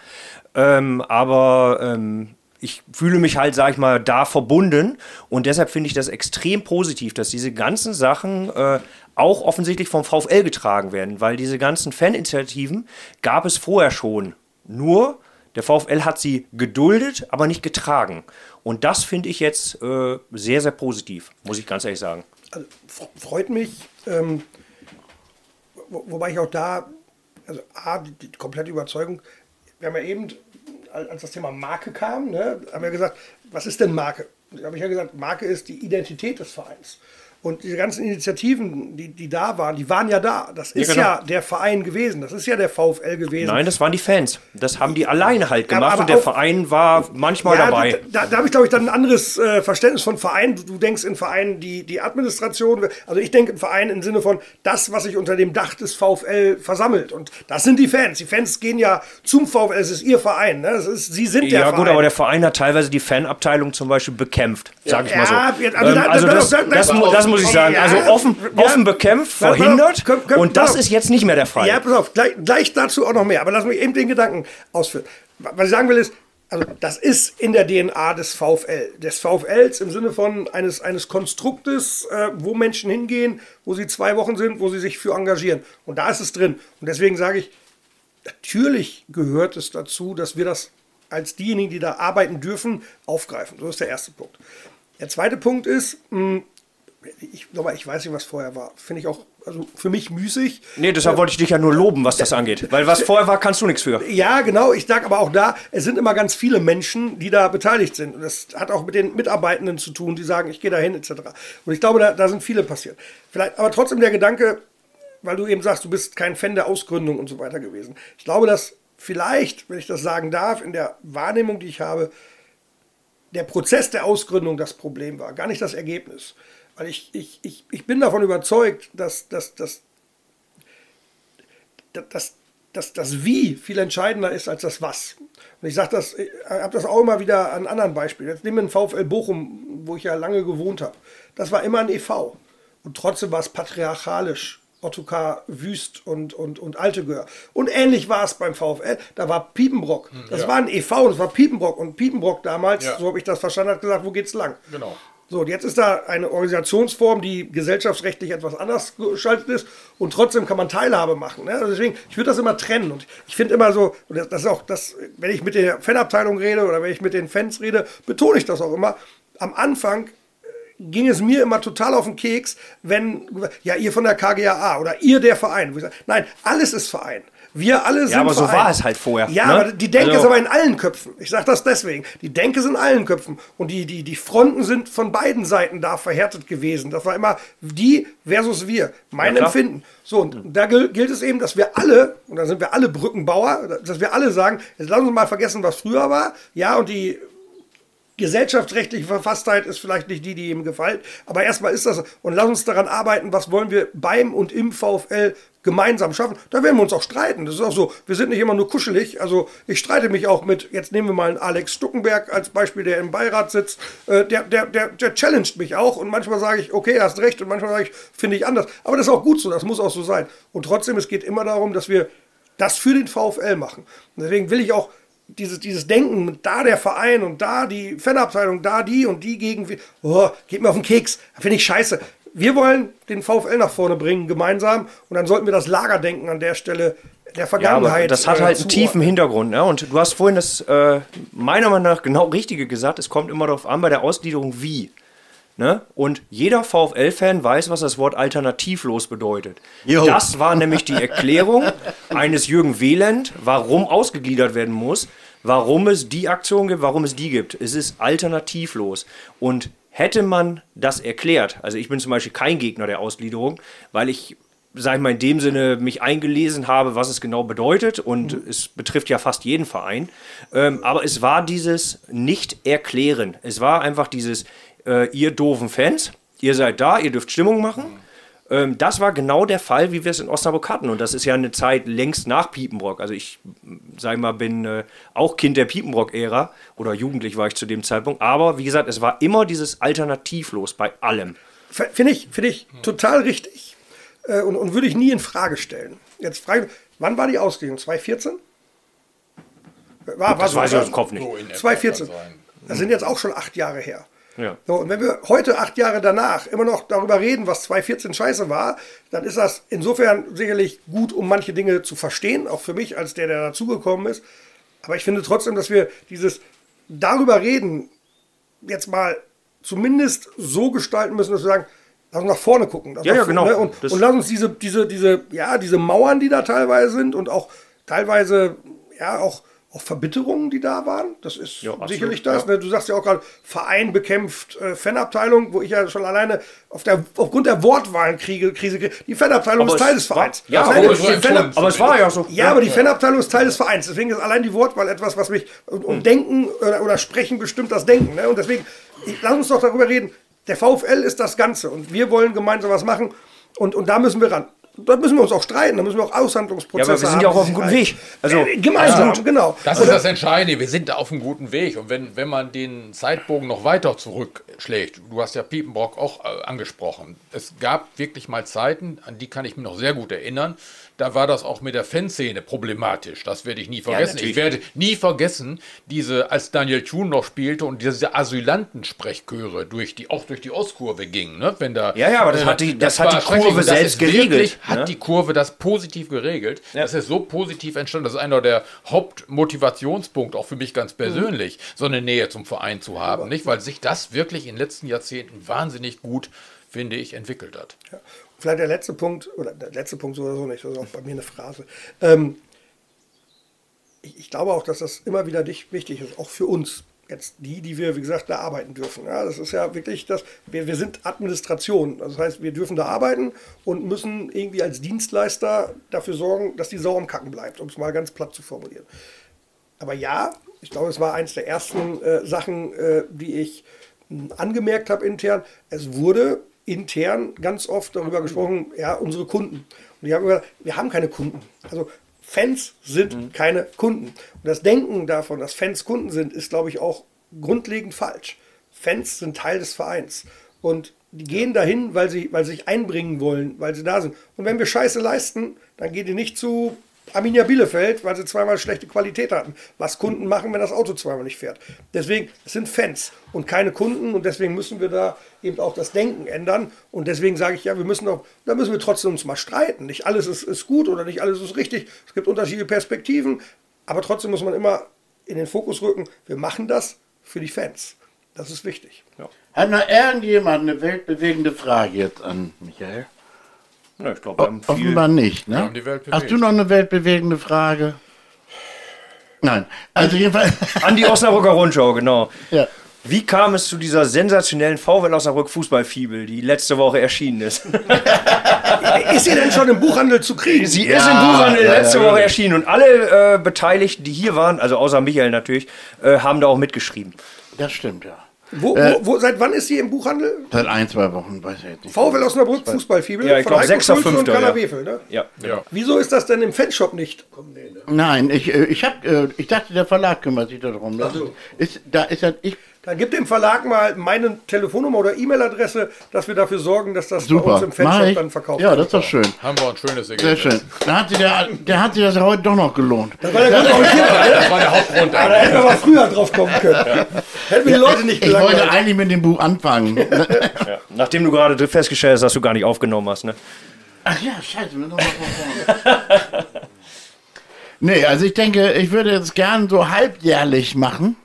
Speaker 2: Ähm, aber ähm, ich fühle mich halt, sag ich mal, da verbunden. Und deshalb finde ich das extrem positiv, dass diese ganzen Sachen äh, auch offensichtlich vom VfL getragen werden, weil diese ganzen Faninitiativen gab es vorher schon. Nur der VfL hat sie geduldet, aber nicht getragen. Und das finde ich jetzt äh, sehr, sehr positiv, muss ich ganz ehrlich sagen.
Speaker 3: Also, freut mich, ähm, wo, wobei ich auch da also A, die, die komplette Überzeugung, wir haben ja eben, als das Thema Marke kam, ne, haben wir gesagt, was ist denn Marke? Da habe ich ja gesagt, Marke ist die Identität des Vereins. Und diese ganzen Initiativen, die, die da waren, die waren ja da. Das ist ja, genau. ja, der Verein gewesen. Das ist ja der VfL gewesen.
Speaker 2: Nein, das waren die Fans. Das haben die alleine halt gemacht ja, und der auch, Verein war manchmal ja, dabei.
Speaker 3: Da, da habe ich, glaube ich, dann ein anderes äh, Verständnis von Verein. Du, du, denkst in Vereinen die, die Administration. Also ich denke in Verein im Sinne von das, was sich unter dem Dach des VfL versammelt. Und das sind die Fans. Die Fans gehen ja zum VfL. Es ist ihr Verein. Ne? Das ist, sie sind der
Speaker 2: ja,
Speaker 3: Verein.
Speaker 2: Ja gut, aber der Verein hat teilweise die Fanabteilung zum Beispiel bekämpft. Sag ich mal so. Also, das, das muss ich sagen. Also offen, offen bekämpft, verhindert. Komm, komm, und das ist jetzt nicht mehr der Fall.
Speaker 3: Ja, pass auf, gleich, gleich dazu auch noch mehr. Aber lass mich eben den Gedanken ausführen. Was ich sagen will ist, also das ist in der DNA des VfL. Des VfLs im Sinne von eines, eines Konstruktes, äh, wo Menschen hingehen, wo sie zwei Wochen sind, wo sie sich für engagieren. Und da ist es drin. Und deswegen sage ich, natürlich gehört es dazu, dass wir das als diejenigen, die da arbeiten dürfen, aufgreifen. So ist der erste Punkt. Der zweite Punkt ist, mh, ich, aber ich weiß nicht, was vorher war. Finde ich auch, also für mich müßig.
Speaker 2: Nee, deshalb äh, wollte ich dich ja nur loben, was das angeht. Weil was vorher war, kannst du nichts für.
Speaker 3: Ja, genau. Ich sage aber auch da, es sind immer ganz viele Menschen, die da beteiligt sind. Und das hat auch mit den Mitarbeitenden zu tun, die sagen, ich gehe dahin, etc. Und ich glaube, da, da sind viele passiert. Vielleicht, aber trotzdem der Gedanke, weil du eben sagst, du bist kein Fan der Ausgründung und so weiter gewesen. Ich glaube, dass vielleicht, wenn ich das sagen darf, in der Wahrnehmung, die ich habe, der Prozess der Ausgründung das Problem war, gar nicht das Ergebnis. Weil ich, ich, ich, ich bin davon überzeugt, dass, dass, dass, dass, dass das Wie viel entscheidender ist als das Was. Und ich sage das, habe das auch immer wieder an anderen Beispielen. Jetzt nehmen wir den VfL Bochum, wo ich ja lange gewohnt habe. Das war immer ein e.V. Und trotzdem war es patriarchalisch. Ottokar Wüst und, und, und Altegör. Und ähnlich war es beim VfL. Da war Piepenbrock. Hm, das ja. war ein e.V. das war Piepenbrock. Und Piepenbrock damals, ja. so habe ich das verstanden, hat gesagt, wo geht's lang?
Speaker 4: Genau.
Speaker 3: So, und jetzt ist da eine Organisationsform, die gesellschaftsrechtlich etwas anders geschaltet ist und trotzdem kann man Teilhabe machen. Ne? Also deswegen, ich würde das immer trennen und ich finde immer so, und das, das ist auch das, wenn ich mit der Fanabteilung rede oder wenn ich mit den Fans rede, betone ich das auch immer. Am Anfang äh, ging es mir immer total auf den Keks, wenn, ja, ihr von der KGAA oder ihr der Verein. Nein, alles ist Verein. Wir alle sind.
Speaker 2: Ja, aber so war es halt vorher.
Speaker 3: Ja, ne? aber die Denke also, ist aber in allen Köpfen. Ich sage das deswegen. Die Denke ist in allen Köpfen. Und die, die, die Fronten sind von beiden Seiten da verhärtet gewesen. Das war immer die versus wir. Mein ja, Empfinden. So, und da gilt es eben, dass wir alle, und da sind wir alle Brückenbauer, dass wir alle sagen, jetzt lassen uns mal vergessen, was früher war. Ja, und die gesellschaftsrechtliche Verfasstheit ist vielleicht nicht die, die ihm gefällt, aber erstmal ist das und lass uns daran arbeiten, was wollen wir beim und im VfL gemeinsam schaffen. Da werden wir uns auch streiten. Das ist auch so, wir sind nicht immer nur kuschelig. Also ich streite mich auch mit, jetzt nehmen wir mal einen Alex Stuckenberg als Beispiel, der im Beirat sitzt. Äh, der, der, der, der challenged mich auch und manchmal sage ich, okay, hast recht und manchmal sage ich, finde ich anders. Aber das ist auch gut so, das muss auch so sein. Und trotzdem, es geht immer darum, dass wir das für den VfL machen. Und deswegen will ich auch dieses, dieses Denken, da der Verein und da die Fanabteilung, da die und die gegen, oh, geht mir auf den Keks, finde ich scheiße. Wir wollen den VfL nach vorne bringen, gemeinsam, und dann sollten wir das Lagerdenken an der Stelle der Vergangenheit.
Speaker 2: Ja, das hat
Speaker 3: äh,
Speaker 2: halt einen tiefen Hintergrund. Ne? Und du hast vorhin das äh, meiner Meinung nach genau Richtige gesagt. Es kommt immer darauf an, bei der Ausgliederung wie. Ne? Und jeder VfL-Fan weiß, was das Wort alternativlos bedeutet.
Speaker 1: Jo.
Speaker 2: Das war nämlich die Erklärung eines Jürgen Wehland, warum ausgegliedert werden muss, warum es die Aktion gibt, warum es die gibt. Es ist alternativlos. Und hätte man das erklärt, also ich bin zum Beispiel kein Gegner der Ausgliederung, weil ich, sag ich mal, in dem Sinne mich eingelesen habe, was es genau bedeutet und es betrifft ja fast jeden Verein. Ähm, aber es war dieses Nicht-Erklären. Es war einfach dieses, äh, ihr doofen Fans, ihr seid da, ihr dürft Stimmung machen. Ähm, das war genau der Fall, wie wir es in Osnabrück hatten. Und das ist ja eine Zeit längst nach Piepenbrock. Also ich, sag mal, bin äh, auch Kind der Piepenbrock-Ära oder jugendlich war ich zu dem Zeitpunkt. Aber wie gesagt, es war immer dieses Alternativlos bei allem.
Speaker 3: Finde ich, finde ich total richtig äh, und, und würde ich nie in Frage stellen. Jetzt frage ich, wann war die Ausgliederung? 2014? War,
Speaker 2: Das weiß ich aus dem Kopf nicht.
Speaker 4: So in etwa
Speaker 3: 2014.
Speaker 4: kann sein.
Speaker 3: Das sind jetzt auch schon acht Jahre her.
Speaker 2: Ja.
Speaker 3: So, und wenn wir heute, acht Jahre danach, immer noch darüber reden, was 2014 scheiße war, dann ist das insofern sicherlich gut, um manche Dinge zu verstehen, auch für mich als der, der dazugekommen ist. Aber ich finde trotzdem, dass wir dieses darüber reden jetzt mal zumindest so gestalten müssen, dass wir sagen, lass uns nach vorne gucken.
Speaker 2: Ja, ja, genau.
Speaker 3: ne, Und, und lass uns diese, diese, diese, ja, diese Mauern, die da teilweise sind und auch teilweise, ja, auch, auch Verbitterungen, die da waren. Das ist
Speaker 2: Ja,
Speaker 3: sicherlich das.
Speaker 2: ja.
Speaker 3: Ne? Du sagst ja auch gerade, Verein bekämpft äh, Fanabteilung, wo ich ja schon alleine auf der, aufgrund der Wortwahlenkrise Krise kriege. Die Fanabteilung
Speaker 2: Aber
Speaker 3: ist Teil des
Speaker 2: war-
Speaker 3: Vereins.
Speaker 2: ja,
Speaker 3: Nein,
Speaker 2: aber
Speaker 3: die
Speaker 2: es
Speaker 4: war
Speaker 3: Fan-
Speaker 4: schon-
Speaker 2: Aber es war ja so.
Speaker 3: ja, aber die Fanabteilung ist Teil des Vereins. Deswegen ist allein die Wortwahl etwas, was mich. Und,
Speaker 2: Hm.
Speaker 3: Denken oder, oder Sprechen bestimmt das Denken. Ne? Und deswegen, ich, lass uns doch darüber reden. Der VfL ist das Ganze und wir wollen gemeinsam was machen und, und da müssen wir ran. Da müssen wir uns auch streiten, da müssen wir auch
Speaker 2: Ja,
Speaker 3: Aushandlungsprozesse
Speaker 2: aber wir sind
Speaker 3: haben,
Speaker 2: ja auch auf einem guten. Weg. Also,
Speaker 3: Äh, gemeinsam, genau.
Speaker 4: Das
Speaker 3: Oder-
Speaker 4: ist das Entscheidende. Wir sind da auf einem guten Weg. Und wenn, wenn man den Zeitbogen noch weiter zurückschlägt, du hast ja Piepenbrock auch äh, angesprochen. Es gab wirklich mal Zeiten, an die kann ich mich noch sehr gut erinnern. Da war das auch mit der Fanszene problematisch. Das werde ich nie vergessen.
Speaker 2: natürlich.
Speaker 4: ich werde nie vergessen, diese, als Daniel Thun noch spielte und diese Asylantensprechchöre durch die, auch durch die Ostkurve gingen. Ne? Wenn da,
Speaker 2: Ja, ja, aber das hat die- das hat
Speaker 4: war
Speaker 2: die. Kurve
Speaker 4: das
Speaker 2: selbst
Speaker 4: ist wirklich-
Speaker 2: geregelt,
Speaker 4: Hat
Speaker 2: ne?
Speaker 4: die Kurve das positiv geregelt.
Speaker 2: Ja.
Speaker 4: Das ist so positiv entstanden. Das ist einer der Hauptmotivationspunkte, auch für mich ganz persönlich, so eine Nähe zum Verein zu haben. Nicht? Weil sich das wirklich in den letzten Jahrzehnten wahnsinnig gut, finde ich, entwickelt hat.
Speaker 3: Vielleicht der letzte Punkt, oder der letzte Punkt so oder so nicht, das ist auch bei mir eine Phrase. Ähm, ich, ich glaube auch, dass das immer wieder wichtig ist, auch für uns. Jetzt die, die wir, wie gesagt, da arbeiten dürfen. Ja, das ist ja wirklich das, wir, wir sind Administration. Das heißt, wir dürfen da arbeiten und müssen irgendwie als Dienstleister dafür sorgen, dass die Sau am Kacken bleibt, um es mal ganz platt zu formulieren. Aber ja, ich glaube, es war eins der ersten äh, Sachen, äh, die ich mh, angemerkt habe intern. Es wurde intern ganz oft darüber gesprochen, ja, unsere Kunden. Und ich habe gesagt, wir haben keine Kunden. Also Fans sind keine Kunden. Und das Denken davon, dass Fans Kunden sind, ist, glaube ich, auch grundlegend falsch. Fans sind Teil des Vereins. Und die gehen dahin, weil sie, weil sie sich einbringen wollen, weil sie da sind. Und wenn wir Scheiße leisten, dann gehen die nicht zu Arminia Bielefeld, weil sie zweimal schlechte Qualität hatten. Was Kunden machen, wenn das Auto zweimal nicht fährt. Deswegen, es sind Fans und keine Kunden und deswegen müssen wir da eben auch das Denken ändern. Und deswegen sage ich ja, wir müssen auch, da müssen wir trotzdem uns mal streiten. Nicht alles ist, ist gut oder nicht alles ist richtig. Es gibt unterschiedliche Perspektiven, aber trotzdem muss man immer in den Fokus rücken, wir machen das für die Fans. Das ist wichtig.
Speaker 1: Hat noch irgendjemand eine weltbewegende Frage jetzt an Michael?
Speaker 2: Ja, ich glaube, viel.
Speaker 1: Offenbar nicht, ne?
Speaker 4: Wir haben die Welt
Speaker 1: Hast du noch eine weltbewegende Frage? Nein. Also jedenfalls.
Speaker 2: An die Osnabrücker Rundschau, genau.
Speaker 1: ja.
Speaker 2: Wie kam es zu dieser sensationellen VfL Osnabrück Fußballfibel, die letzte Woche erschienen ist?
Speaker 3: Ist sie denn schon im Buchhandel zu kriegen?
Speaker 2: Sie ist im Buchhandel letzte Woche erschienen und alle äh, Beteiligten, die hier waren, also außer Michael natürlich, äh, haben da auch mitgeschrieben.
Speaker 1: Das stimmt, ja.
Speaker 3: Wo,
Speaker 2: Äh,
Speaker 3: wo, wo, seit wann ist sie im Buchhandel?
Speaker 1: Seit ein, zwei Wochen, weiß ich jetzt nicht.
Speaker 3: VfL Osnabrück, Fußballfibel.
Speaker 2: Ja, ich
Speaker 3: von
Speaker 2: glaub,
Speaker 3: Heiko
Speaker 2: 6.
Speaker 3: Schulze und
Speaker 2: 5.,
Speaker 3: Carla
Speaker 2: ja.
Speaker 3: Wefel, ne?
Speaker 2: Ja.
Speaker 4: Ja.
Speaker 3: Wieso ist das denn im Fanshop nicht?
Speaker 1: Nein, ich, äh, ich, hab, äh, ich dachte, der Verlag kümmert sich darum. Das ist, ist, da ist ich,
Speaker 3: Dann gib dem Verlag mal meine Telefonnummer oder E-Mail-Adresse, dass wir dafür sorgen, dass das bei
Speaker 1: super.
Speaker 3: uns im Fanshop
Speaker 1: ich.
Speaker 3: dann verkauft
Speaker 1: Ja,
Speaker 3: wird.
Speaker 1: das ist doch schön.
Speaker 4: Haben wir ein schönes
Speaker 1: Sehr
Speaker 4: Ergebnis.
Speaker 1: schön. Da hat, sich der, der hat sich das heute doch noch gelohnt.
Speaker 3: Das war der Grund, warum ich hier war. ne?
Speaker 4: Das war der Hauptgrund.
Speaker 3: Da hätten wir mal früher drauf kommen können. Hätten wir die Leute nicht
Speaker 1: Ich wollte eigentlich mit dem Buch anfangen.
Speaker 2: Nachdem du gerade festgestellt hast, dass du gar nicht aufgenommen hast, ne?
Speaker 1: Ach ja, scheiße. wir müssen noch mal von vorne. nee, also ich denke, ich würde jetzt gern so halbjährlich machen.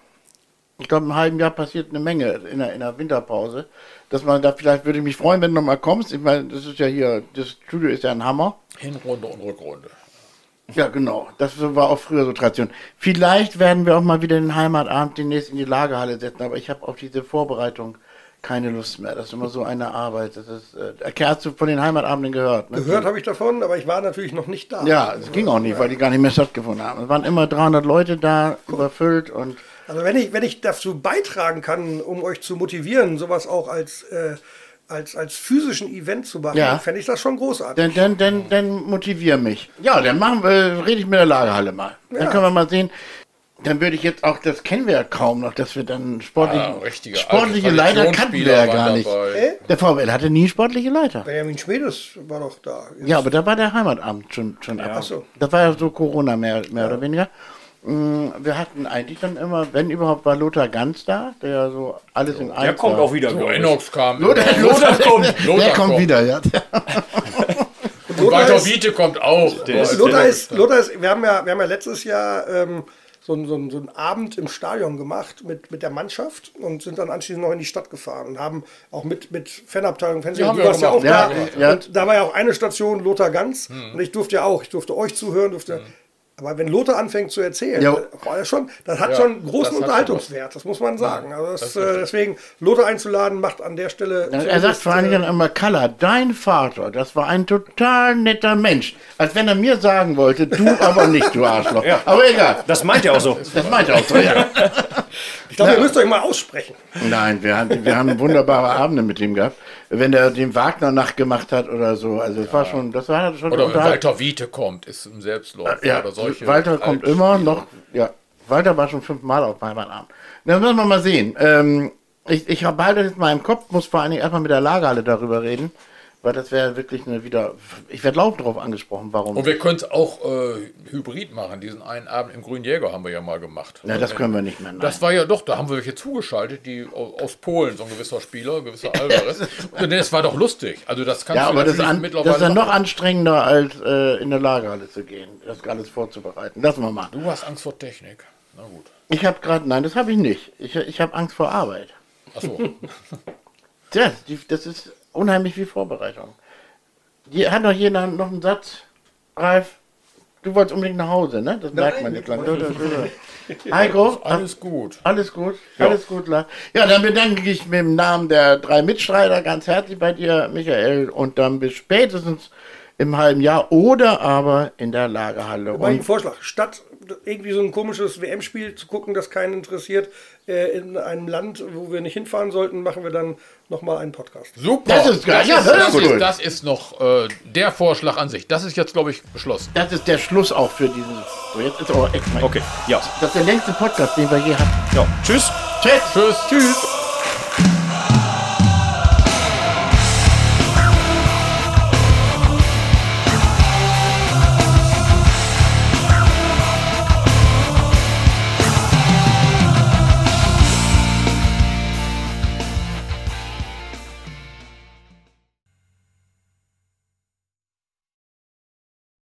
Speaker 1: Ich glaube, im halben Jahr passiert eine Menge in der, in der Winterpause. Dass man da vielleicht, würde ich mich freuen, wenn du noch mal kommst. Ich meine, das ist ja hier, das Studio ist ja ein Hammer.
Speaker 4: Hinrunde und Rückrunde.
Speaker 1: Ja, genau. Das war auch früher so Tradition. Vielleicht werden wir auch mal wieder den Heimatabend demnächst in die Lagerhalle setzen, aber ich habe auf diese Vorbereitung keine Lust mehr. Das ist immer so eine Arbeit. Das ist, äh, hast du von den Heimatabenden gehört? Ne?
Speaker 3: Gehört habe ich davon, aber ich war natürlich noch nicht da.
Speaker 1: Ja, es ging auch nicht, weil die gar nicht mehr stattgefunden haben. Es waren immer 300 Leute da, überfüllt und
Speaker 3: Also wenn ich, wenn ich dazu beitragen kann, um euch zu motivieren, sowas auch als, äh, als, als physischen Event zu machen,
Speaker 1: Ja.
Speaker 3: fände ich das schon großartig.
Speaker 1: dann, dann, dann, dann motivier mich. Ja, dann machen wir, rede ich mit der Lagerhalle mal. Dann
Speaker 3: Ja.
Speaker 1: können wir mal sehen. Dann würde ich jetzt auch, das kennen wir ja kaum noch, dass wir dann sportliche,
Speaker 4: Ah, richtige
Speaker 1: sportliche
Speaker 4: alte
Speaker 1: Leiter kannten wir ja gar nicht.
Speaker 3: Äh?
Speaker 1: Der VfL hatte nie sportliche Leiter.
Speaker 3: Benjamin Schmedes war doch da.
Speaker 1: Ja, aber da war der Heimatabend schon, schon ab.
Speaker 3: Ach so.
Speaker 1: Das war ja so Corona mehr, mehr oder weniger. Mm, Wir hatten eigentlich dann immer, wenn überhaupt, war Lothar Ganz da, der ja so alles in eins
Speaker 2: Der kommt
Speaker 1: war.
Speaker 2: auch wieder,
Speaker 4: So,
Speaker 2: glaub ich.
Speaker 4: Enox kam.
Speaker 1: Lothar,
Speaker 4: immer.
Speaker 1: Lothar, kommt,
Speaker 4: Lothar
Speaker 1: der kommt
Speaker 4: kommt.
Speaker 1: wieder, ja.
Speaker 4: Und
Speaker 3: Lothar
Speaker 4: Walter
Speaker 3: ist-
Speaker 4: Wiete kommt auch.
Speaker 3: Lothar ist, Lothar ist, wir haben ja, wir haben ja letztes Jahr ähm, so, einen- so, einen- so einen Abend im Stadion gemacht mit, mit der Mannschaft und sind dann anschließend noch in die Stadt gefahren und haben auch mit, mit Fanabteilung, Fernsehen,
Speaker 4: Ja, haben
Speaker 3: du
Speaker 4: wir
Speaker 3: warst ja auch
Speaker 4: gemacht.
Speaker 3: da.
Speaker 1: Ja, ja.
Speaker 3: Und da war ja auch eine Station Lothar Ganz und ich durfte ja auch, ich durfte euch zuhören, durfte. Aber wenn Lothar anfängt zu erzählen,
Speaker 1: Ja.
Speaker 3: war das schon, das hat
Speaker 4: Ja,
Speaker 3: schon einen großen
Speaker 4: das hat schon
Speaker 3: Unterhaltungswert, das muss man sagen. Also das,
Speaker 4: das
Speaker 3: äh, deswegen, Lothar einzuladen, macht an der Stelle.
Speaker 1: Er sagt vor allen Dingen immer, Kalla, dein Vater, das war ein total netter Mensch. Als wenn er mir sagen wollte, du aber nicht, du Arschloch. Aber egal.
Speaker 2: Das meint er auch so.
Speaker 1: Das meint er auch so, ja.
Speaker 3: Ich glaube, ihr müsst euch mal aussprechen.
Speaker 1: Nein, wir haben, wir haben wunderbare Abende mit ihm gehabt. Wenn er den Wagner nachgemacht hat oder so. Also es war schon, das war schon
Speaker 4: Oder wenn. Walter Wiete kommt, ist im Selbstlauf.
Speaker 1: Ja,
Speaker 4: oder solche
Speaker 1: Walter kommt immer noch. Ja, Walter war schon fünfmal auf meinem Abend. Dann müssen wir mal sehen. Ähm, ich ich das jetzt mal im Kopf, muss vor allen Dingen erstmal mit der Lagerhalle darüber reden, weil das wäre wirklich eine wieder. Ich werde laufend darauf angesprochen, warum.
Speaker 4: Und wir können es auch äh, hybrid machen. Diesen einen Abend im Grünen Jäger haben wir ja mal gemacht.
Speaker 1: ja, das können wir nicht mehr. Nein.
Speaker 4: Das war ja doch, da haben wir welche zugeschaltet, die au- aus Polen, so ein gewisser Spieler, ein gewisser Alvarez. Und das war doch lustig. Also das kannst
Speaker 1: ja, aber das an,
Speaker 4: mittlerweile
Speaker 1: das ist dann noch
Speaker 4: machen.
Speaker 1: anstrengender, als äh, in der Lagerhalle zu gehen, das alles vorzubereiten. Lassen wir mal.
Speaker 4: Du hast Angst vor Technik. Na gut.
Speaker 1: Ich habe gerade, nein, das habe ich nicht. Ich, ich habe Angst vor Arbeit.
Speaker 4: Achso.
Speaker 1: Ja, die, das ist unheimlich wie Vorbereitung. Die hat doch jeder noch einen Satz. Ralf, du wolltest unbedingt nach Hause, ne? Das merkt man jetzt lang. Heiko,
Speaker 4: Alles gut.
Speaker 1: alles gut, alles gut. Lars. Ja, dann bedanke ich mich im Namen der drei Mitstreiter ganz herzlich bei dir, Michael, und dann bis spätestens im halben Jahr oder aber in der Lagerhalle.
Speaker 3: Mein Vorschlag, statt irgendwie so ein komisches WM-Spiel zu gucken, das keinen interessiert, in einem Land, wo wir nicht hinfahren sollten, machen wir dann nochmal einen Podcast.
Speaker 4: Super.
Speaker 1: Das ist geil. Ja,
Speaker 4: ist,
Speaker 1: das
Speaker 4: das,
Speaker 1: ist
Speaker 4: das ist noch äh, der Vorschlag an sich. Das ist jetzt, glaube ich, beschlossen.
Speaker 1: das ist der Schluss auch für dieses. So, jetzt ist aber echt mal.
Speaker 2: Okay, ja.
Speaker 1: Das ist der längste Podcast, den wir je hatten.
Speaker 2: ja. Tschüss.
Speaker 1: Tschüss.
Speaker 4: Tschüss.
Speaker 3: Tschüss!